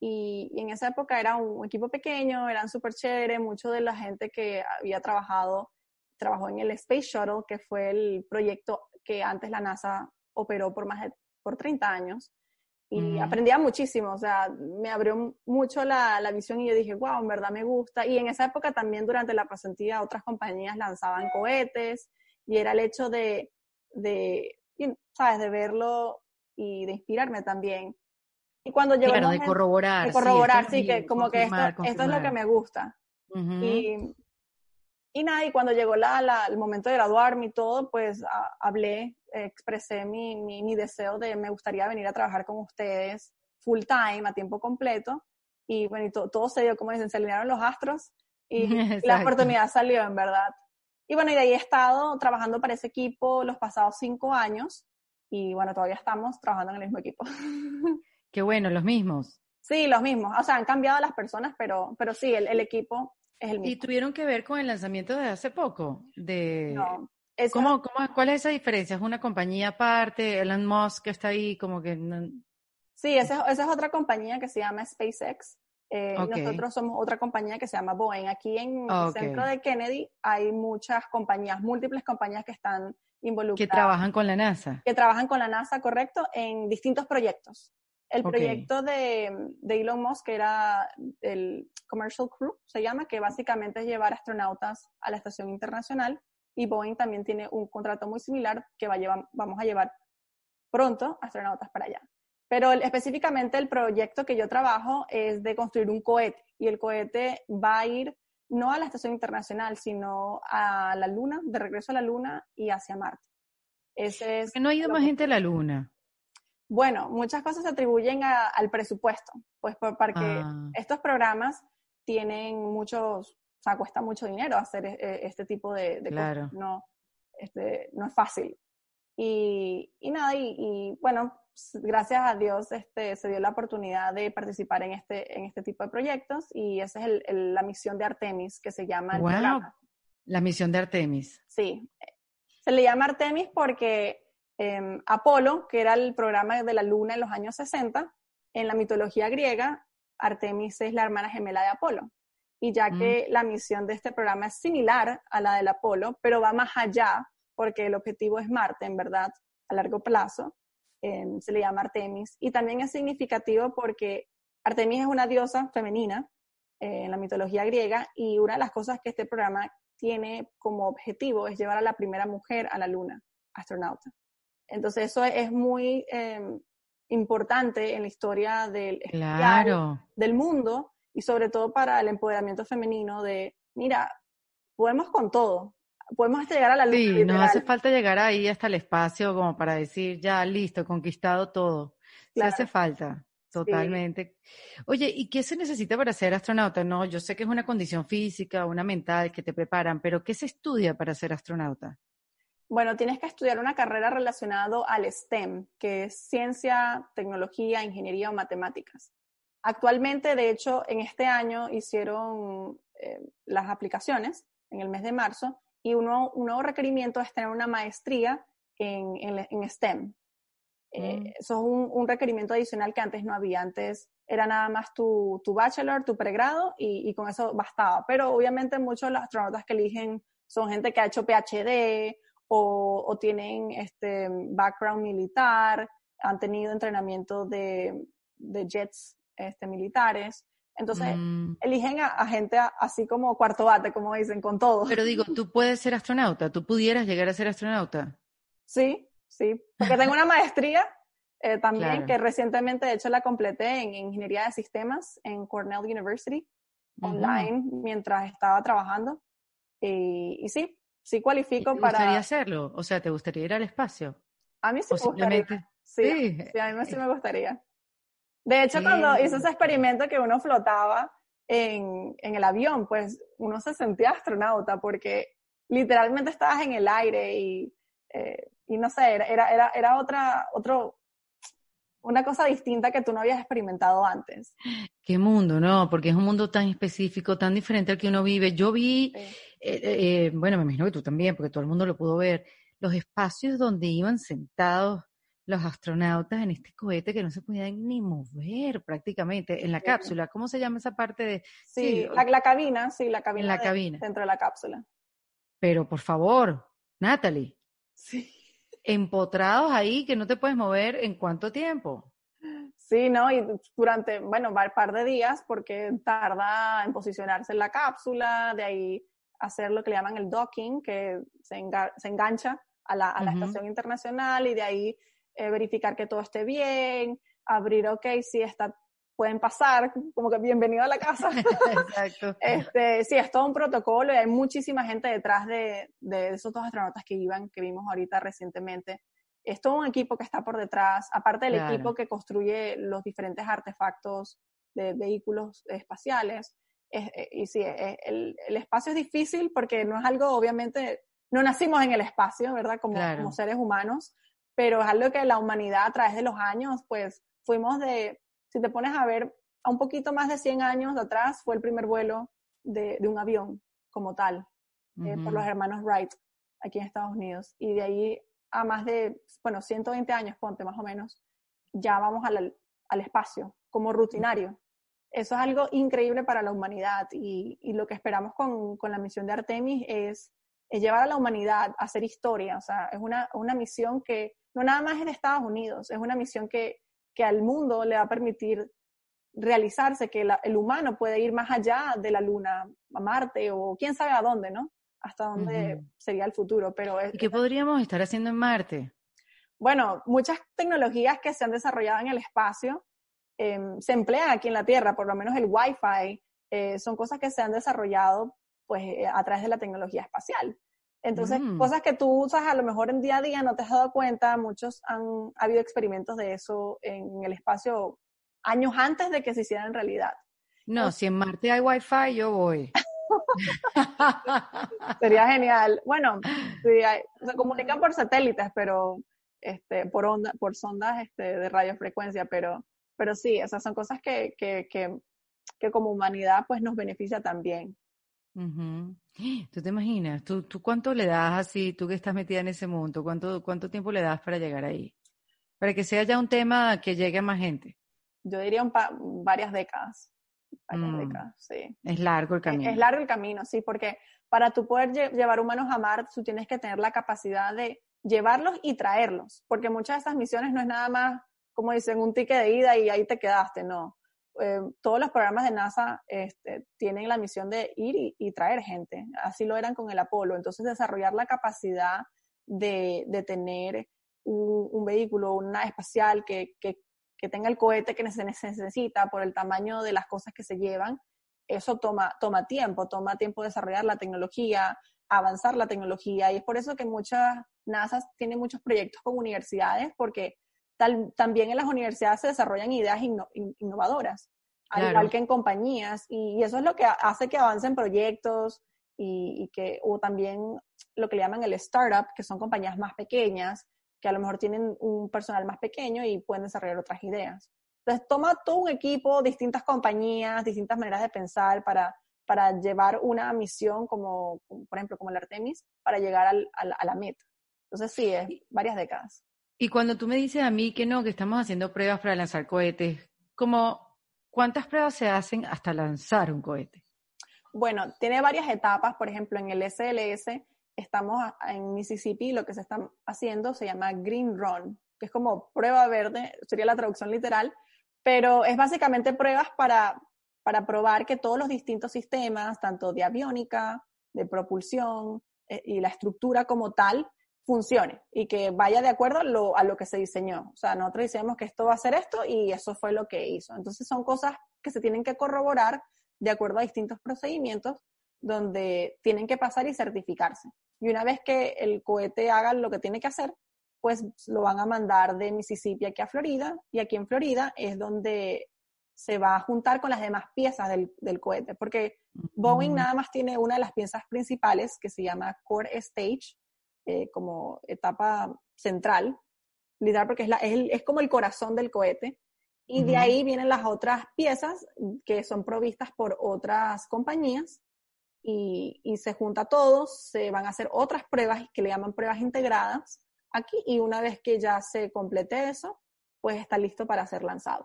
Y, en esa época era un equipo pequeño, eran súper chévere, mucho de la gente que había trabajado, trabajó en el Space Shuttle, que fue el proyecto que antes la NASA operó por más de por 30 años. Y aprendía muchísimo, o sea, me abrió mucho la, la, visión y yo dije, wow, en verdad me gusta. Y en esa época también durante la pasantía otras compañías lanzaban cohetes y era el hecho de, de ¿sabes?, de verlo y de inspirarme también. Y cuando llegó claro, de corroborar. De corroborar, sí, que como que esto, esto, es lo que me gusta. y, y, nada, y cuando llegó la, la, el momento de graduarme y todo, pues hablé, expresé mi, mi, mi, deseo de me gustaría venir a trabajar con ustedes full time, a tiempo completo. Y bueno, y todo se dio, como dicen, se alinearon los astros y la oportunidad salió, en verdad. Y bueno, y de ahí he estado trabajando para ese equipo los pasados cinco años. Y bueno, todavía estamos trabajando en el mismo equipo. Qué bueno, los mismos. Sí, los mismos. O sea, han cambiado las personas, pero, pero sí, el, equipo es el mismo. ¿Y tuvieron que ver con el lanzamiento de hace poco? De... No. ¿Cómo, cómo, cuál es esa diferencia? ¿Es una compañía aparte? Elon Musk está ahí como que... Sí, esa, esa, es otra compañía que se llama SpaceX. Eh, Nosotros somos otra compañía que se llama Boeing. Aquí en el centro de Kennedy hay muchas compañías, múltiples compañías que están involucradas. Que trabajan con la NASA. Que trabajan con la NASA, correcto, en distintos proyectos. El proyecto de, de, Elon Musk, que era el Commercial Crew, se llama, que básicamente es llevar astronautas a la Estación Internacional. Y Boeing también tiene un contrato muy similar que va a llevar, vamos a llevar pronto astronautas para allá. Pero específicamente el proyecto que yo trabajo es de construir un cohete. Y el cohete va a ir no a la Estación Internacional, sino a la Luna, de regreso a la Luna y hacia Marte. Ese es no ha ido más gente a la Luna? Bueno, muchas cosas se atribuyen al presupuesto, pues porque ah. estos programas tienen muchos, o sea, cuesta mucho dinero hacer e, e, este tipo de, cosas. No, este, no es fácil. Y, y nada, y, bueno, gracias a Dios este, se dio la oportunidad de participar en este, en este tipo de proyectos y esa es la misión de Artemis que se llama. wow. La misión de Artemis. Sí. Se le llama Artemis porque eh, Apolo, que era el programa de la luna en los años 60, en la mitología griega, Artemis es la hermana gemela de Apolo. Y ya que mm. la misión de este programa es similar a la del Apolo, pero va más allá, porque el objetivo es Marte, en verdad, a largo plazo, em, se le llama Artemis. Y también es significativo porque Artemis es una diosa femenina eh, en la mitología griega y una de las cosas que este programa tiene como objetivo es llevar a la primera mujer a la luna, astronauta. Entonces eso es muy em, importante en la historia del, del mundo y sobre todo para el empoderamiento femenino de, mira, podemos con todo, podemos llegar a la luz. Sí, no hace falta llegar ahí hasta el espacio como para decir, ya, listo, conquistado todo. Sí hace falta, totalmente. Oye, ¿y qué se necesita para ser astronauta? No, yo sé que es una condición física, una mental que te preparan, pero ¿qué se estudia para ser astronauta? Bueno, tienes que estudiar una carrera relacionada al STEM, que es ciencia, tecnología, ingeniería o matemáticas. Actualmente, de hecho, en este año hicieron eh, las aplicaciones en el mes de marzo y uno, un nuevo requerimiento es tener una maestría en, en, STEM. Eh, mm. eso es un, un, requerimiento adicional que antes no había. Antes era nada más tu, tu bachelor, tu pregrado y, y, con eso bastaba. Pero obviamente muchos de los astronautas que eligen son gente que ha hecho PhD o, tienen este background militar, han tenido entrenamiento de, jets este, militares. Entonces, mm. eligen a, gente así como cuarto bate, como dicen, con todo. Pero digo, tú puedes ser astronauta, tú pudieras llegar a ser astronauta. Sí, sí, porque tengo una maestría eh, también, que recientemente de hecho la completé en Ingeniería de Sistemas en Cornell University, online, mientras estaba trabajando. Y, sí, sí cualifico ¿Te para... gustaría hacerlo? O sea, ¿te gustaría ir al espacio? A mí sí me gustaría. Sí, sí, a mí sí me gustaría. De hecho, cuando hice ese experimento que uno flotaba en, en, el avión, pues uno se sentía astronauta porque literalmente estabas en el aire y, eh, y no sé, era, era, era otra, otro, una cosa distinta que tú no habías experimentado antes. Qué mundo, ¿no? Porque es un mundo tan específico, tan diferente al que uno vive. Yo vi, eh, eh, bueno, me imagino que tú también, porque todo el mundo lo pudo ver, los espacios donde iban sentados los astronautas en este cohete que no se podían ni mover prácticamente en la cápsula. ¿Cómo se llama esa parte de...? Sí, la, cabina, sí, la cabina. la cabina. Dentro de la cápsula. Pero por favor, Natalie. Sí. Empotrados ahí que no te puedes mover en cuánto tiempo. Sí, ¿no? Y durante, bueno, un par de días porque tarda en posicionarse en la cápsula, de ahí hacer lo que le llaman el docking, que se, engancha a la, a la estación internacional y de ahí eh, verificar que todo esté bien, abrir, ok, si está, pueden pasar, como que bienvenido a la casa. Exacto. Este, sí, es todo un protocolo y hay muchísima gente detrás de, de esos dos astronautas que iban, que vimos ahorita recientemente. Es todo un equipo que está por detrás, aparte del equipo que construye los diferentes artefactos de vehículos espaciales. Eh, y sí, el, el, espacio es difícil porque no es algo, obviamente, no nacimos en el espacio, ¿verdad? Como, como seres humanos, pero es algo que la humanidad a través de los años, pues fuimos de, si te pones a ver, a un poquito más de 100 años atrás fue el primer vuelo de, de un avión como tal, eh, por los hermanos Wright, aquí en Estados Unidos. Y de ahí a más de, bueno, 120 años, ponte más o menos, ya vamos al, al espacio como rutinario. Eso es algo increíble para la humanidad y, y lo que esperamos con, con la misión de Artemis es, es, llevar a la humanidad a hacer historia. O sea, es una, una misión que no nada más en Estados Unidos, es una misión que, que al mundo le va a permitir realizarse, que el humano puede ir más allá de la Luna, a Marte o quién sabe a dónde, ¿no? Hasta dónde sería el futuro. Pero ¿Y qué podríamos estar haciendo en Marte? Bueno, muchas tecnologías que se han desarrollado en el espacio em, se emplean aquí en la Tierra, por lo menos el Wi-Fi, eh, son cosas que se han desarrollado pues, eh, a través de la tecnología espacial. Entonces, mm. cosas que tú usas a lo mejor en día a día no te has dado cuenta, muchos han ha habido experimentos de eso en el espacio años antes de que se hiciera en realidad. No, si en Marte hay Wi-Fi, yo voy. Sería genial. Bueno, se comunican por satélites, pero este, por onda, por sondas este, de radiofrecuencia, pero, pero sí, esas son cosas que, que, que, que como humanidad pues nos beneficia también. ¿Tú te imaginas? ¿Tú, ¿Tú cuánto le das así, tú que estás metida en ese mundo, cuánto, cuánto tiempo le das para llegar ahí? Para que sea ya un tema que llegue a más gente. Yo diría varias décadas. Varias mm. décadas, sí. Es largo el camino. Es, largo el camino, sí, porque para tú poder llevar humanos a Marte, tú tienes que tener la capacidad de llevarlos y traerlos, porque muchas de estas misiones no es nada más, como dicen, un ticket de ida y ahí te quedaste, no. Eh, todos los programas de NASA este, tienen la misión de ir y, traer gente. Así lo eran con el Apolo. Entonces, desarrollar la capacidad de, de tener un, vehículo, una espacial que, que, que, tenga el cohete que se necesita por el tamaño de las cosas que se llevan, eso toma, toma tiempo, toma tiempo desarrollar la tecnología, avanzar la tecnología. Y es por eso que muchas NASA tienen muchos proyectos con universidades, porque también en las universidades se desarrollan ideas innovadoras, al igual que en compañías, y, eso es lo que hace que avancen proyectos y, que, o también lo que le llaman el startup, que son compañías más pequeñas, que a lo mejor tienen un personal más pequeño y pueden desarrollar otras ideas. Entonces, toma todo un equipo, distintas compañías, distintas maneras de pensar para, para llevar una misión como, por ejemplo, como el Artemis, para llegar al, a la meta. Entonces, sí, es varias décadas. Y cuando tú me dices a mí que no, que estamos haciendo pruebas para lanzar cohetes, como ¿cuántas pruebas se hacen hasta lanzar un cohete? Bueno, tiene varias etapas. Por ejemplo, en el SLS estamos en Mississippi, lo que se está haciendo se llama Green Run, que es como prueba verde, sería la traducción literal, pero es básicamente pruebas para, para probar que todos los distintos sistemas, tanto de aviónica, de propulsión eh, y la estructura como tal, funcione y que vaya de acuerdo a lo, a lo que se diseñó. O sea, nosotros decíamos que esto va a ser esto y eso fue lo que hizo. Entonces son cosas que se tienen que corroborar de acuerdo a distintos procedimientos donde tienen que pasar y certificarse. Y una vez que el cohete haga lo que tiene que hacer, pues lo van a mandar de Mississippi aquí a Florida y aquí en Florida es donde se va a juntar con las demás piezas del, del cohete, porque Boeing nada más tiene una de las piezas principales que se llama Core Stage, eh, como etapa central, literal, porque es, la, es, es, como el corazón del cohete, y de ahí vienen las otras piezas que son provistas por otras compañías, y, y se junta todo, se van a hacer otras pruebas que le llaman pruebas integradas aquí, y una vez que ya se complete eso, pues está listo para ser lanzado.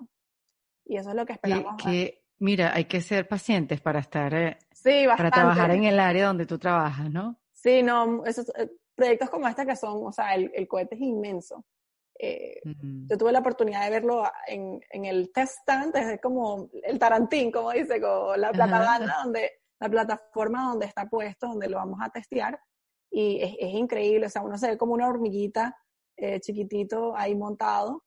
Y eso es lo que esperamos. Que, mira, hay que ser pacientes para estar, eh, sí, para trabajar en el área donde tú trabajas, ¿no? Sí, no, esos, eh, proyectos como este que son, o sea, el, el cohete es inmenso. Eh, Yo tuve la oportunidad de verlo en, en el test stand, es como el tarantín, como dice, con la plataforma donde, la plataforma donde está puesto, donde lo vamos a testear. Y es, es increíble, o sea, uno se ve como una hormiguita eh, chiquitito ahí montado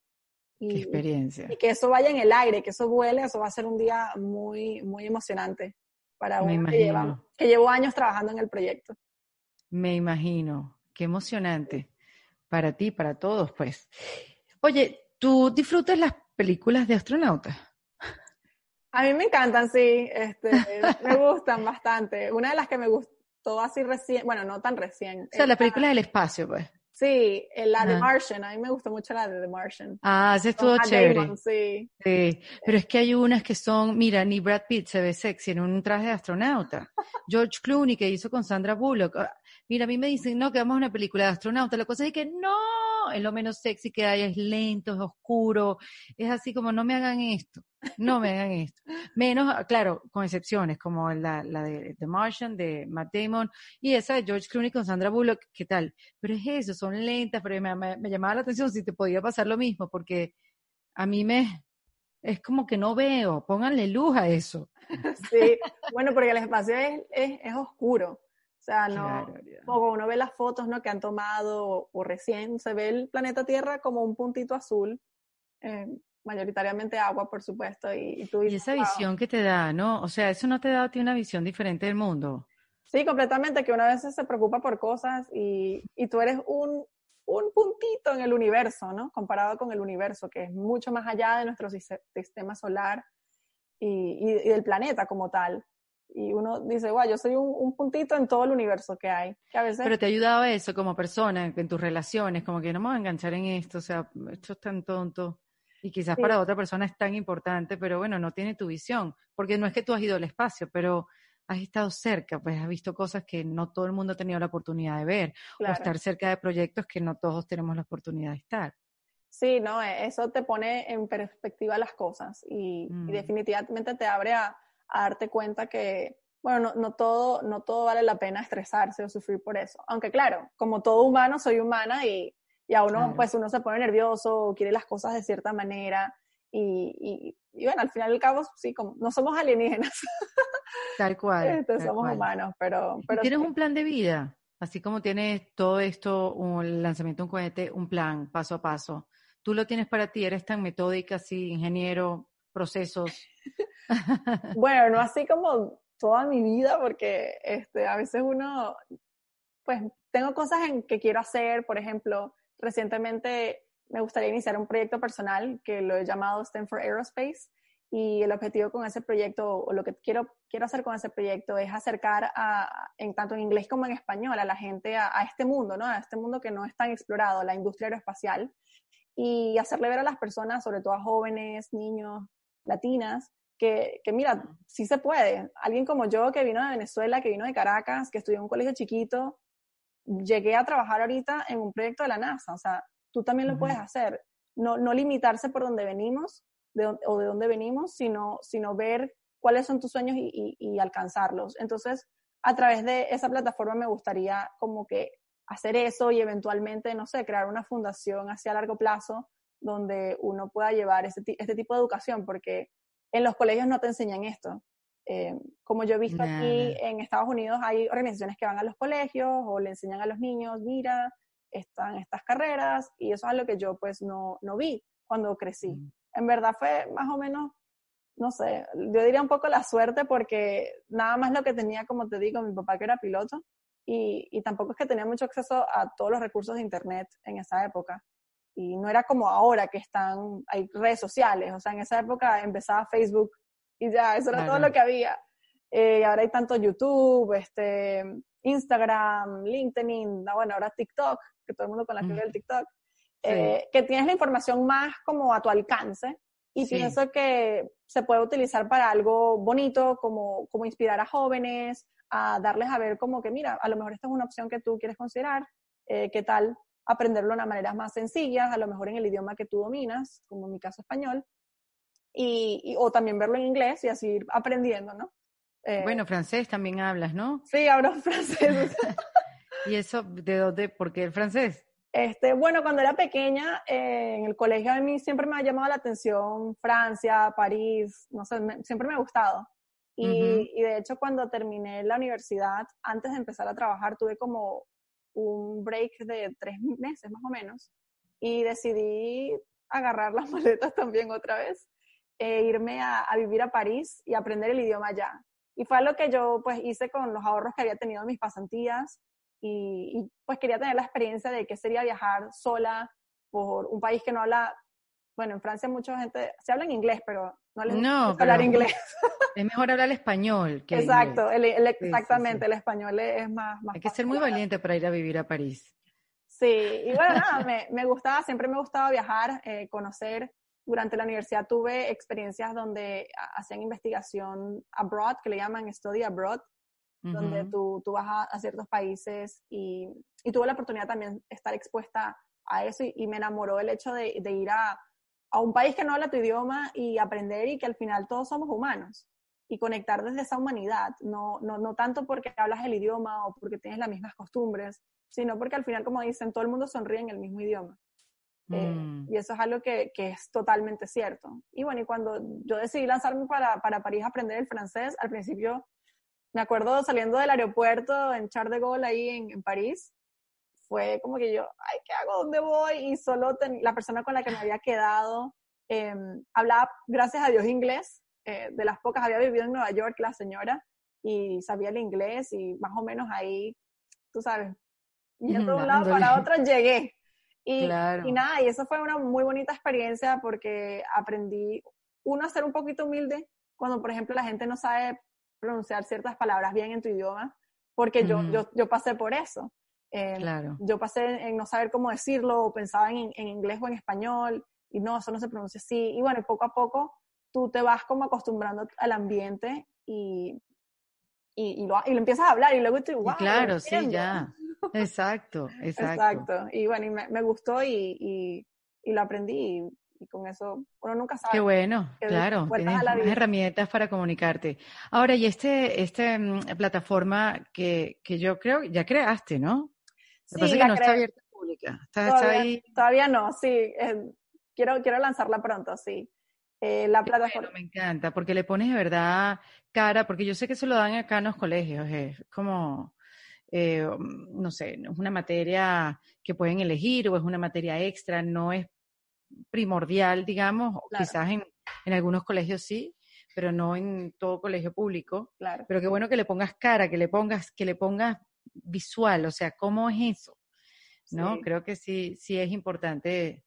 y, experiencia. Y que eso vaya en el aire, que eso vuele, eso va a ser un día muy, muy emocionante para uno que, lleva, que llevo años trabajando en el proyecto. Me imagino, qué emocionante para ti, para todos, pues. Oye, ¿tú disfrutas las películas de astronautas? A mí me encantan, sí, este, me gustan bastante. Una de las que me gustó así recién, bueno, no tan recién. O sea, la película del espacio, pues. Sí, la de Martian, a mí me gustó mucho la de The Martian. Ah, ese estuvo chévere. sí. sí. Pero es que hay unas que son, mira, ni Brad Pitt se ve sexy en un traje de astronauta. George Clooney que hizo con Sandra Bullock. Mira, a mí me dicen, no, que vamos a una película de astronauta. La cosa es que no, es lo menos sexy que hay, es lento, es oscuro. Es así como, no me hagan esto. No me hagan esto. Menos, claro, con excepciones, como la, la de The Martian, de Matt Damon, y esa de George Clooney con Sandra Bullock, ¿qué tal? Pero es eso, son lentas, pero me, me, llamaba la atención si te podía pasar lo mismo, porque a mí me, es como que no veo, pónganle luz a eso. Sí, bueno, porque el espacio es, es, es oscuro. O sea, no, como uno ve las fotos ¿no? que han tomado o, recién, se ve el planeta Tierra como un puntito azul. Eh, mayoritariamente agua, por supuesto. Y, tú y esa visión que te da, ¿no? O sea, ¿eso no te da a ti una visión diferente del mundo? Sí, completamente, que una vez se preocupa por cosas y, y tú eres un, un puntito en el universo, ¿no? Comparado con el universo, que es mucho más allá de nuestro sistema solar y, y, del planeta como tal. Y uno dice, guau, yo soy un, un, puntito en todo el universo que hay. Que a veces... Pero te ha ayudado eso como persona, en tus relaciones, como que no me voy a enganchar en esto, o sea, esto es tan tonto. Y quizás para otra persona es tan importante, pero bueno, no tiene tu visión, porque no es que tú has ido al espacio, pero has estado cerca, pues has visto cosas que no todo el mundo ha tenido la oportunidad de ver, o estar cerca de proyectos que no todos tenemos la oportunidad de estar. Sí, no, e, eso te pone en perspectiva las cosas y, mm. definitivamente te abre a, darte cuenta que, bueno, no, no, todo, no todo vale la pena estresarse o sufrir por eso. Aunque claro, como todo humano, soy humana y y a uno, pues uno se pone nervioso, o quiere las cosas de cierta manera. Y, y, bueno, al final y al cabo, sí, como no somos alienígenas. Tal cual. Entonces somos humanos, pero... pero ¿Tienes un plan de vida? Así como tienes todo esto, un lanzamiento de un cohete, un plan paso a paso. ¿Tú lo tienes para ti? ¿Eres tan metódica, así, ingeniero, procesos? bueno, no así como toda mi vida, porque este, a veces uno, pues tengo cosas en que quiero hacer, por ejemplo, Recientemente me gustaría iniciar un proyecto personal que lo he llamado Stanford Aerospace y el objetivo con ese proyecto o lo que quiero, quiero hacer con ese proyecto es acercar a, en tanto en inglés como en español a la gente a, este mundo, ¿no? A este mundo que no es tan explorado, la industria aeroespacial y hacerle ver a las personas, sobre todo a jóvenes, niños, latinas, que, que, mira, sí se puede. Alguien como yo que vino de Venezuela, que vino de Caracas, que estudió en un colegio chiquito, llegué a trabajar ahorita en un proyecto de la NASA, o sea, tú también lo puedes hacer. No, no limitarse por donde venimos de, o de dónde venimos, sino, sino ver cuáles son tus sueños y, y, alcanzarlos. Entonces, a través de esa plataforma me gustaría como que hacer eso y eventualmente, no sé, crear una fundación hacia largo plazo donde uno pueda llevar este, este tipo de educación, porque en los colegios no te enseñan esto. Eh, como yo he visto aquí en Estados Unidos, hay organizaciones que van a los colegios o le enseñan a los niños, mira, están estas carreras y eso es algo que yo pues no, no vi cuando crecí. Mm. En verdad fue más o menos, no sé, yo diría un poco la suerte porque nada más lo que tenía, como te digo, mi papá que era piloto y, y tampoco es que tenía mucho acceso a todos los recursos de Internet en esa época. Y no era como ahora que están, hay redes sociales, o sea, en esa época empezaba Facebook y ya, eso era todo lo que había. Eh, ahora hay tanto YouTube, este, Instagram, LinkedIn, ah, bueno, ahora TikTok, que todo el mundo con la que mm. el TikTok, eh, que tienes la información más como a tu alcance y pienso que se puede utilizar para algo bonito, como, como inspirar a jóvenes, a darles a ver como que, mira, a lo mejor esta es una opción que tú quieres considerar, eh, ¿qué tal aprenderlo de una manera más sencillas, a lo mejor en el idioma que tú dominas, como en mi caso español, y, o también verlo en inglés y así ir aprendiendo, ¿no? Eh, bueno, francés también hablas, ¿no? Sí, hablo francés. ¿Y eso de dónde? ¿Por qué el francés? Este, bueno, cuando era pequeña, eh, en el colegio a mí siempre me ha llamado la atención Francia, París, no sé, siempre me ha gustado. Y, y, de hecho, cuando terminé la universidad, antes de empezar a trabajar, tuve como un break de tres meses más o menos y decidí agarrar las maletas también otra vez e irme a, vivir a París y aprender el idioma allá. Y fue lo que yo pues hice con los ahorros que había tenido en mis pasantías y, pues quería tener la experiencia de qué sería viajar sola por un país que no habla, bueno, en Francia mucha gente, se habla en inglés, pero no les no, gusta hablar inglés. Es mejor hablar español. Que Exacto, exactamente, el español es más... más Hay que ser muy valiente para ir a vivir a París. Sí, y bueno, nada, me, me gustaba, siempre me gustaba viajar, eh, conocer durante la universidad tuve experiencias donde hacían investigación abroad, que le llaman study abroad, donde tú, tú vas a, ciertos países y, y, tuve la oportunidad también de estar expuesta a eso y, me enamoró el hecho de, de ir a, a, un país que no habla tu idioma y aprender y que al final todos somos humanos y conectar desde esa humanidad, no, no, no tanto porque hablas el idioma o porque tienes las mismas costumbres, sino porque al final, como dicen, todo el mundo sonríe en el mismo idioma. Eh, mm. y eso es algo que, que, es totalmente cierto. Y bueno, y cuando yo decidí lanzarme para, para París a aprender el francés, al principio me acuerdo saliendo del aeropuerto en Char de Gaulle ahí en, en París, fue como que yo, ay, ¿qué hago? ¿Dónde voy? Y solo la persona con la que me había quedado eh, hablaba, gracias a Dios, inglés. Eh, de las pocas, había vivido en Nueva York la señora y sabía el inglés y más o menos ahí, tú sabes, yendo de un lado para otro llegué. Y, y nada, y eso fue una muy bonita experiencia porque aprendí, uno, a ser un poquito humilde cuando, por ejemplo, la gente no sabe pronunciar ciertas palabras bien en tu idioma, porque yo, yo, yo pasé por eso. Eh, claro. Yo pasé en no saber cómo decirlo, o pensaba en, en, inglés o en español, y no, eso no se pronuncia así. Y bueno, poco a poco tú te vas como acostumbrando al ambiente y, y, y, lo, y lo empiezas a hablar y luego tú, wow. claro, sí, ya. Exacto, exacto. Exacto. Y bueno, y me, me gustó y, y, y, lo aprendí y, con eso uno nunca sabe. Qué bueno, claro, tienes herramientas para comunicarte. Ahora, y este, este mm, plataforma que, que yo creo ya creaste, ¿no? Sí, pasa que no está abierta pública. Está, todavía, ahí... todavía no, sí. Eh, quiero, quiero lanzarla pronto, sí. Eh, la plataforma. me encanta, porque le pones de verdad cara, porque yo sé que se lo dan acá en los colegios, es como, eh, no sé, es una materia que pueden elegir o es una materia extra, no es primordial, digamos, quizás en, en, algunos colegios sí, pero no en todo colegio público. Claro. Pero qué bueno que le pongas cara, que le pongas, que le pongas visual, o sea, ¿cómo es eso? ¿No? Creo que sí, sí es importante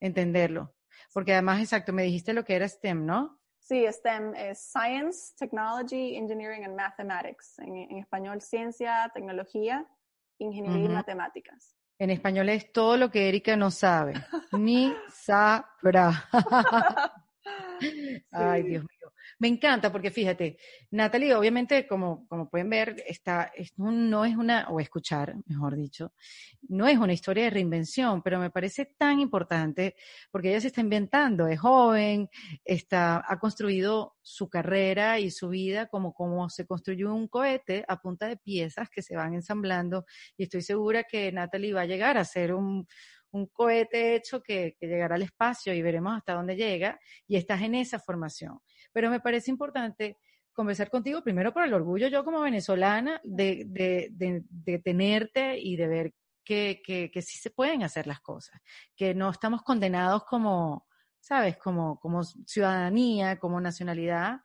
entenderlo. Porque además, exacto, me dijiste lo que era STEM, ¿no? Sí, STEM es Science, Technology, Engineering and Mathematics. En, español, ciencia, tecnología, ingeniería y matemáticas. En español es todo lo que Erika no sabe, ni sabrá. Ay, Dios mío. Me encanta porque fíjate, Natalie, obviamente, como, como pueden ver, está, no es una, o escuchar, mejor dicho, no es una historia de reinvención, pero me parece tan importante porque ella se está inventando, es joven, está, ha construido su carrera y su vida como, como se construyó un cohete a punta de piezas que se van ensamblando y estoy segura que Natalie va a llegar a ser un, un cohete hecho que, llegará al espacio y veremos hasta dónde llega y estás en esa formación. Pero me parece importante conversar contigo primero por el orgullo yo como venezolana de, de, de, tenerte y de ver que, que, que sí se pueden hacer las cosas, que no estamos condenados como, ¿sabes? Como, como ciudadanía, como nacionalidad.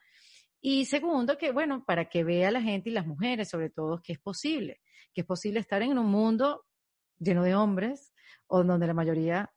Y segundo, que bueno, para que vea la gente y las mujeres, sobre todo, que es posible, que es posible estar en un mundo lleno de hombres, o donde la mayoría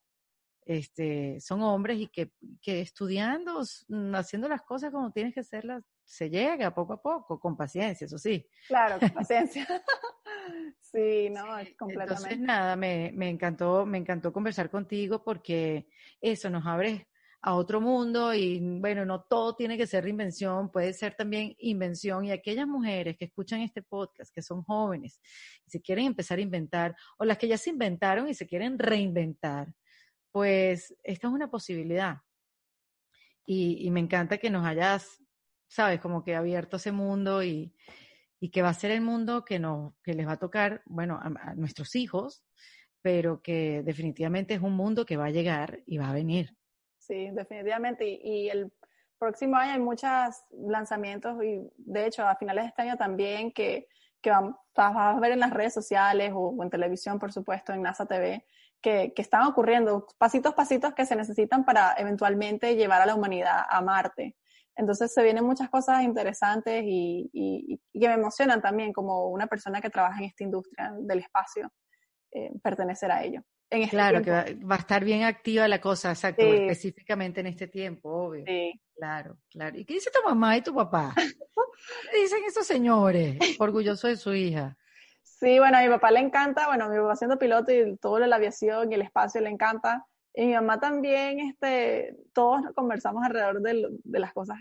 este, son hombres y que, que estudiando, mm, haciendo las cosas como tienes que hacerlas, se llega poco a poco, con paciencia, eso sí. Claro, con paciencia. sí, no, completamente. Entonces, nada, me, me encantó, me encantó conversar contigo porque eso nos abre a otro mundo y bueno, no todo tiene que ser reinvención, puede ser también invención y aquellas mujeres que escuchan este podcast, que son jóvenes y se quieren empezar a inventar o las que ya se inventaron y se quieren reinventar, pues esta es una posibilidad. Y, me encanta que nos hayas, sabes, como que abierto ese mundo y, y que va a ser el mundo que, nos, que les va a tocar, bueno, a, nuestros hijos, pero que definitivamente es un mundo que va a llegar y va a venir. Sí, definitivamente. Y, el próximo año hay muchos lanzamientos y de hecho a finales de este año también que, que a ver en las redes sociales o, en televisión, por supuesto, en NASA TV, que, que, están ocurriendo, pasitos, pasitos que se necesitan para eventualmente llevar a la humanidad a Marte. Entonces se vienen muchas cosas interesantes y, y, y que me emocionan también como una persona que trabaja en esta industria del espacio, eh, pertenecer a ello. En este claro, que va, a estar bien activa la cosa, exacto, específicamente en este tiempo, obvio. Sí. Claro, claro. ¿Y qué dice tu mamá y tu papá? ¿Qué dicen esos señores? Orgulloso de su hija. Sí, bueno, a mi papá le encanta, bueno, mi papá siendo piloto y todo lo de la aviación y el espacio le encanta. Y mi mamá también, este, todos conversamos alrededor de, las cosas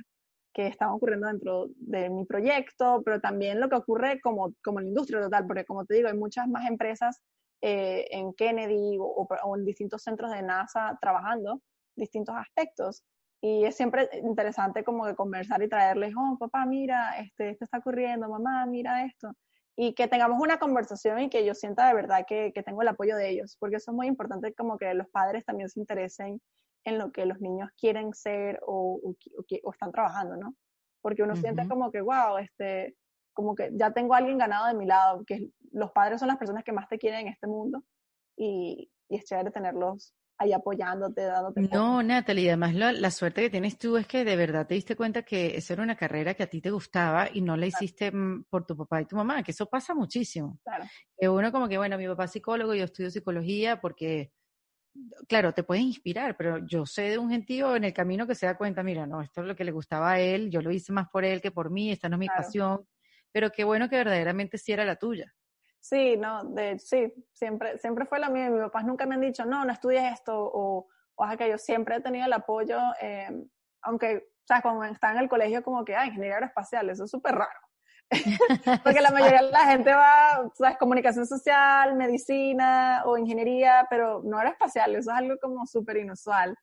que están ocurriendo dentro de mi proyecto, pero también lo que ocurre como, como en la industria total, porque como te digo, hay muchas más empresas eh, en Kennedy o, en distintos centros de NASA trabajando distintos aspectos. Y es siempre interesante como que conversar y traerles, oh, papá, mira, este, esto está ocurriendo, mamá, mira esto y que tengamos una conversación y que yo sienta de verdad que, que, tengo el apoyo de ellos, porque eso es muy importante como que los padres también se interesen en lo que los niños quieren ser o, o, están trabajando, ¿no? Porque uno siente como que, wow, este, como que ya tengo a alguien ganado de mi lado, que los padres son las personas que más te quieren en este mundo y, y es chévere tenerlos ahí apoyándote, dándote. No, Natalie, además la, suerte que tienes tú es que de verdad te diste cuenta que esa era una carrera que a ti te gustaba y no la hiciste mm, por tu papá y tu mamá, que eso pasa muchísimo. Claro. Que uno como que, bueno, mi papá es psicólogo, yo estudio psicología porque, claro, te puedes inspirar, pero yo sé de un gentío en el camino que se da cuenta, mira, no, esto es lo que le gustaba a él, yo lo hice más por él que por mí, esta no es mi pasión, pero qué bueno que verdaderamente sí era la tuya. Sí, no, de, sí, siempre, siempre fue la mía. Mis papás nunca me han dicho, no, no estudies esto o, o aquello. Siempre he tenido el apoyo, eh, aunque, o sea, cuando estaba en el colegio, como que, ah, ingeniería aeroespacial, eso es súper raro. Porque la mayoría de la gente va, sabes, comunicación social, medicina o ingeniería, pero no aeroespacial, eso es algo como súper inusual.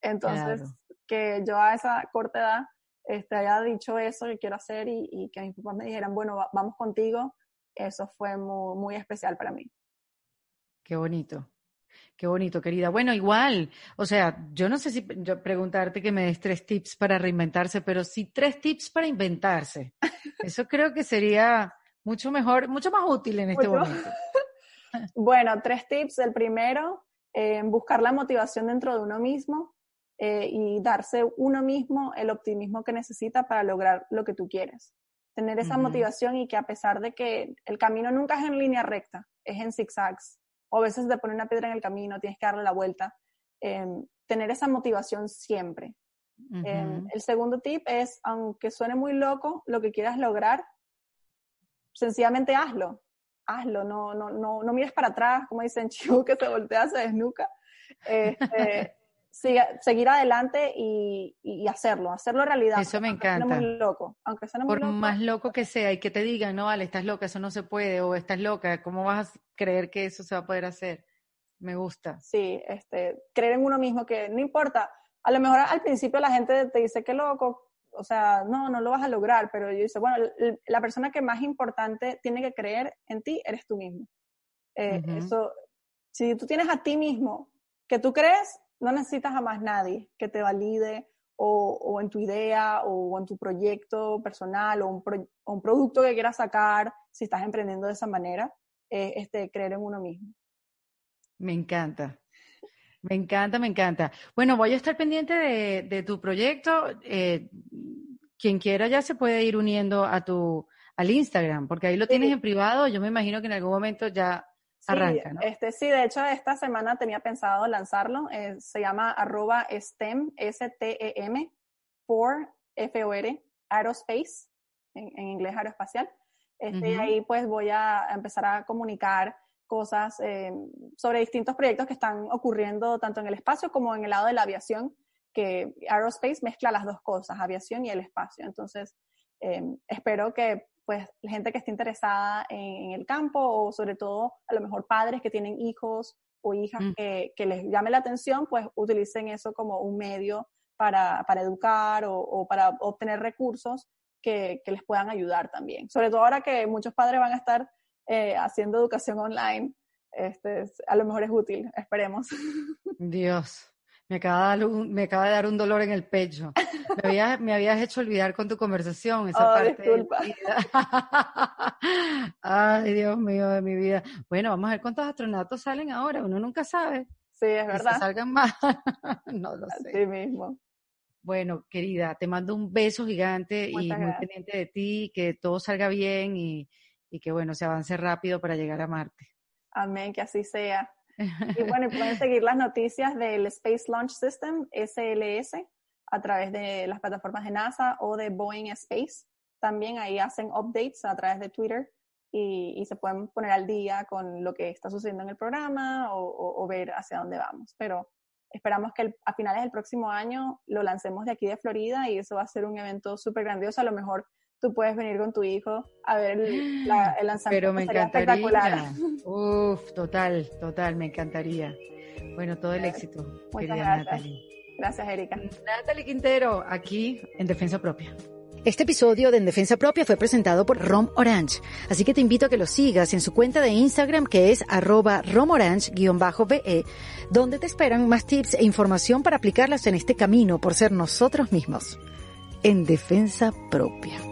Entonces, que yo a esa corta edad este, haya dicho eso que quiero hacer y, y que mis papás me dijeran, bueno, vamos contigo, eso fue muy, muy especial para mí. Qué bonito. Qué bonito, querida. Bueno, igual, o sea, yo no sé si yo preguntarte que me des tres tips para reinventarse, pero sí tres tips para inventarse. Eso creo que sería mucho mejor, mucho más útil en este momento. bueno, tres tips. El primero, eh, buscar la motivación dentro de uno mismo eh, y darse uno mismo el optimismo que necesita para lograr lo que tú quieres tener esa motivación y que a pesar de que el camino nunca es en línea recta, es en zigzags, o a veces te pone una piedra en el camino, tienes que darle la vuelta, em, tener esa motivación siempre. Em, el segundo tip es, aunque suene muy loco, lo que quieras lograr, sencillamente hazlo, hazlo, no, no, no, no mires para atrás, como dicen Chiu, que se voltea, se desnuca. Este, seguir adelante y, y, hacerlo, hacerlo realidad. Eso me encanta. Muy loco, aunque muy Por más loco que sea y que te digan, no, vale, estás loca, eso no se puede, o estás loca, ¿cómo vas a creer que eso se va a poder hacer? Me gusta. Sí, este, creer en uno mismo que no importa. A lo mejor al principio la gente te dice que loco, o sea, no, no lo vas a lograr, pero yo dice, bueno, la persona que más importante tiene que creer en ti eres tú mismo. Eh, Eso, si tú tienes a ti mismo que tú crees, no necesitas a más nadie que te valide o, en tu idea o en tu proyecto personal o un, producto que quieras sacar, si estás emprendiendo de esa manera, eh, este, creer en uno mismo. Me encanta. Me encanta, me encanta. Bueno, voy a estar pendiente de, tu proyecto. Eh, quien quiera ya se puede ir uniendo a tu al Instagram, porque ahí lo tienes en privado. Yo me imagino que en algún momento ya arranca, ¿no? Este, sí, de hecho, esta semana tenía pensado lanzarlo. Eh, se llama arroba STEM, S-T-E-M, for F-O-R, Aerospace, en, en inglés aeroespacial. Este, Ahí pues voy a empezar a comunicar cosas eh, sobre distintos proyectos que están ocurriendo tanto en el espacio como en el lado de la aviación, que Aerospace mezcla las dos cosas, aviación y el espacio. Entonces, eh, espero que pues la gente que esté interesada en, el campo o sobre todo a lo mejor padres que tienen hijos o hijas mm. que, que, les llame la atención, pues utilicen eso como un medio para, para educar o, o, para obtener recursos que, que, les puedan ayudar también. Sobre todo ahora que muchos padres van a estar eh, haciendo educación online, este, a lo mejor es útil, esperemos. Dios, me acaba, de dar un, me acaba de dar un dolor en el pecho. Me habías, me habías hecho olvidar con tu conversación esa oh, parte. Disculpa. Ay, Dios mío de mi vida. Bueno, vamos a ver cuántos astronautas salen ahora. Uno nunca sabe. Sí, es verdad. Que salgan más. no lo sé. Sí mismo. Bueno, querida, te mando un beso gigante y muy pendiente de ti, que todo salga bien y, y que bueno, se avance rápido para llegar a Marte. Amén, que así sea. Y bueno, pueden seguir las noticias del Space Launch System, SLS, a través de las plataformas de NASA o de Boeing Space. También ahí hacen updates a través de Twitter y, se pueden poner al día con lo que está sucediendo en el programa o, ver hacia dónde vamos. Pero esperamos que a finales del próximo año lo lancemos de aquí de Florida y eso va a ser un evento súper grandioso. A lo mejor tú puedes venir con tu hijo a ver el, lanzamiento. Pero me encantaría. Uf, total, total, me encantaría. Bueno, todo el éxito, Muchas gracias. Natalie. Gracias, Erika. Natalie Quintero, aquí en Defensa Propia. Este episodio de En Defensa Propia fue presentado por Rom Orange, así que te invito a que lo sigas en su cuenta de Instagram que es arroba romorange-be, donde te esperan más tips e información para aplicarlas en este camino por ser nosotros mismos. En Defensa Propia.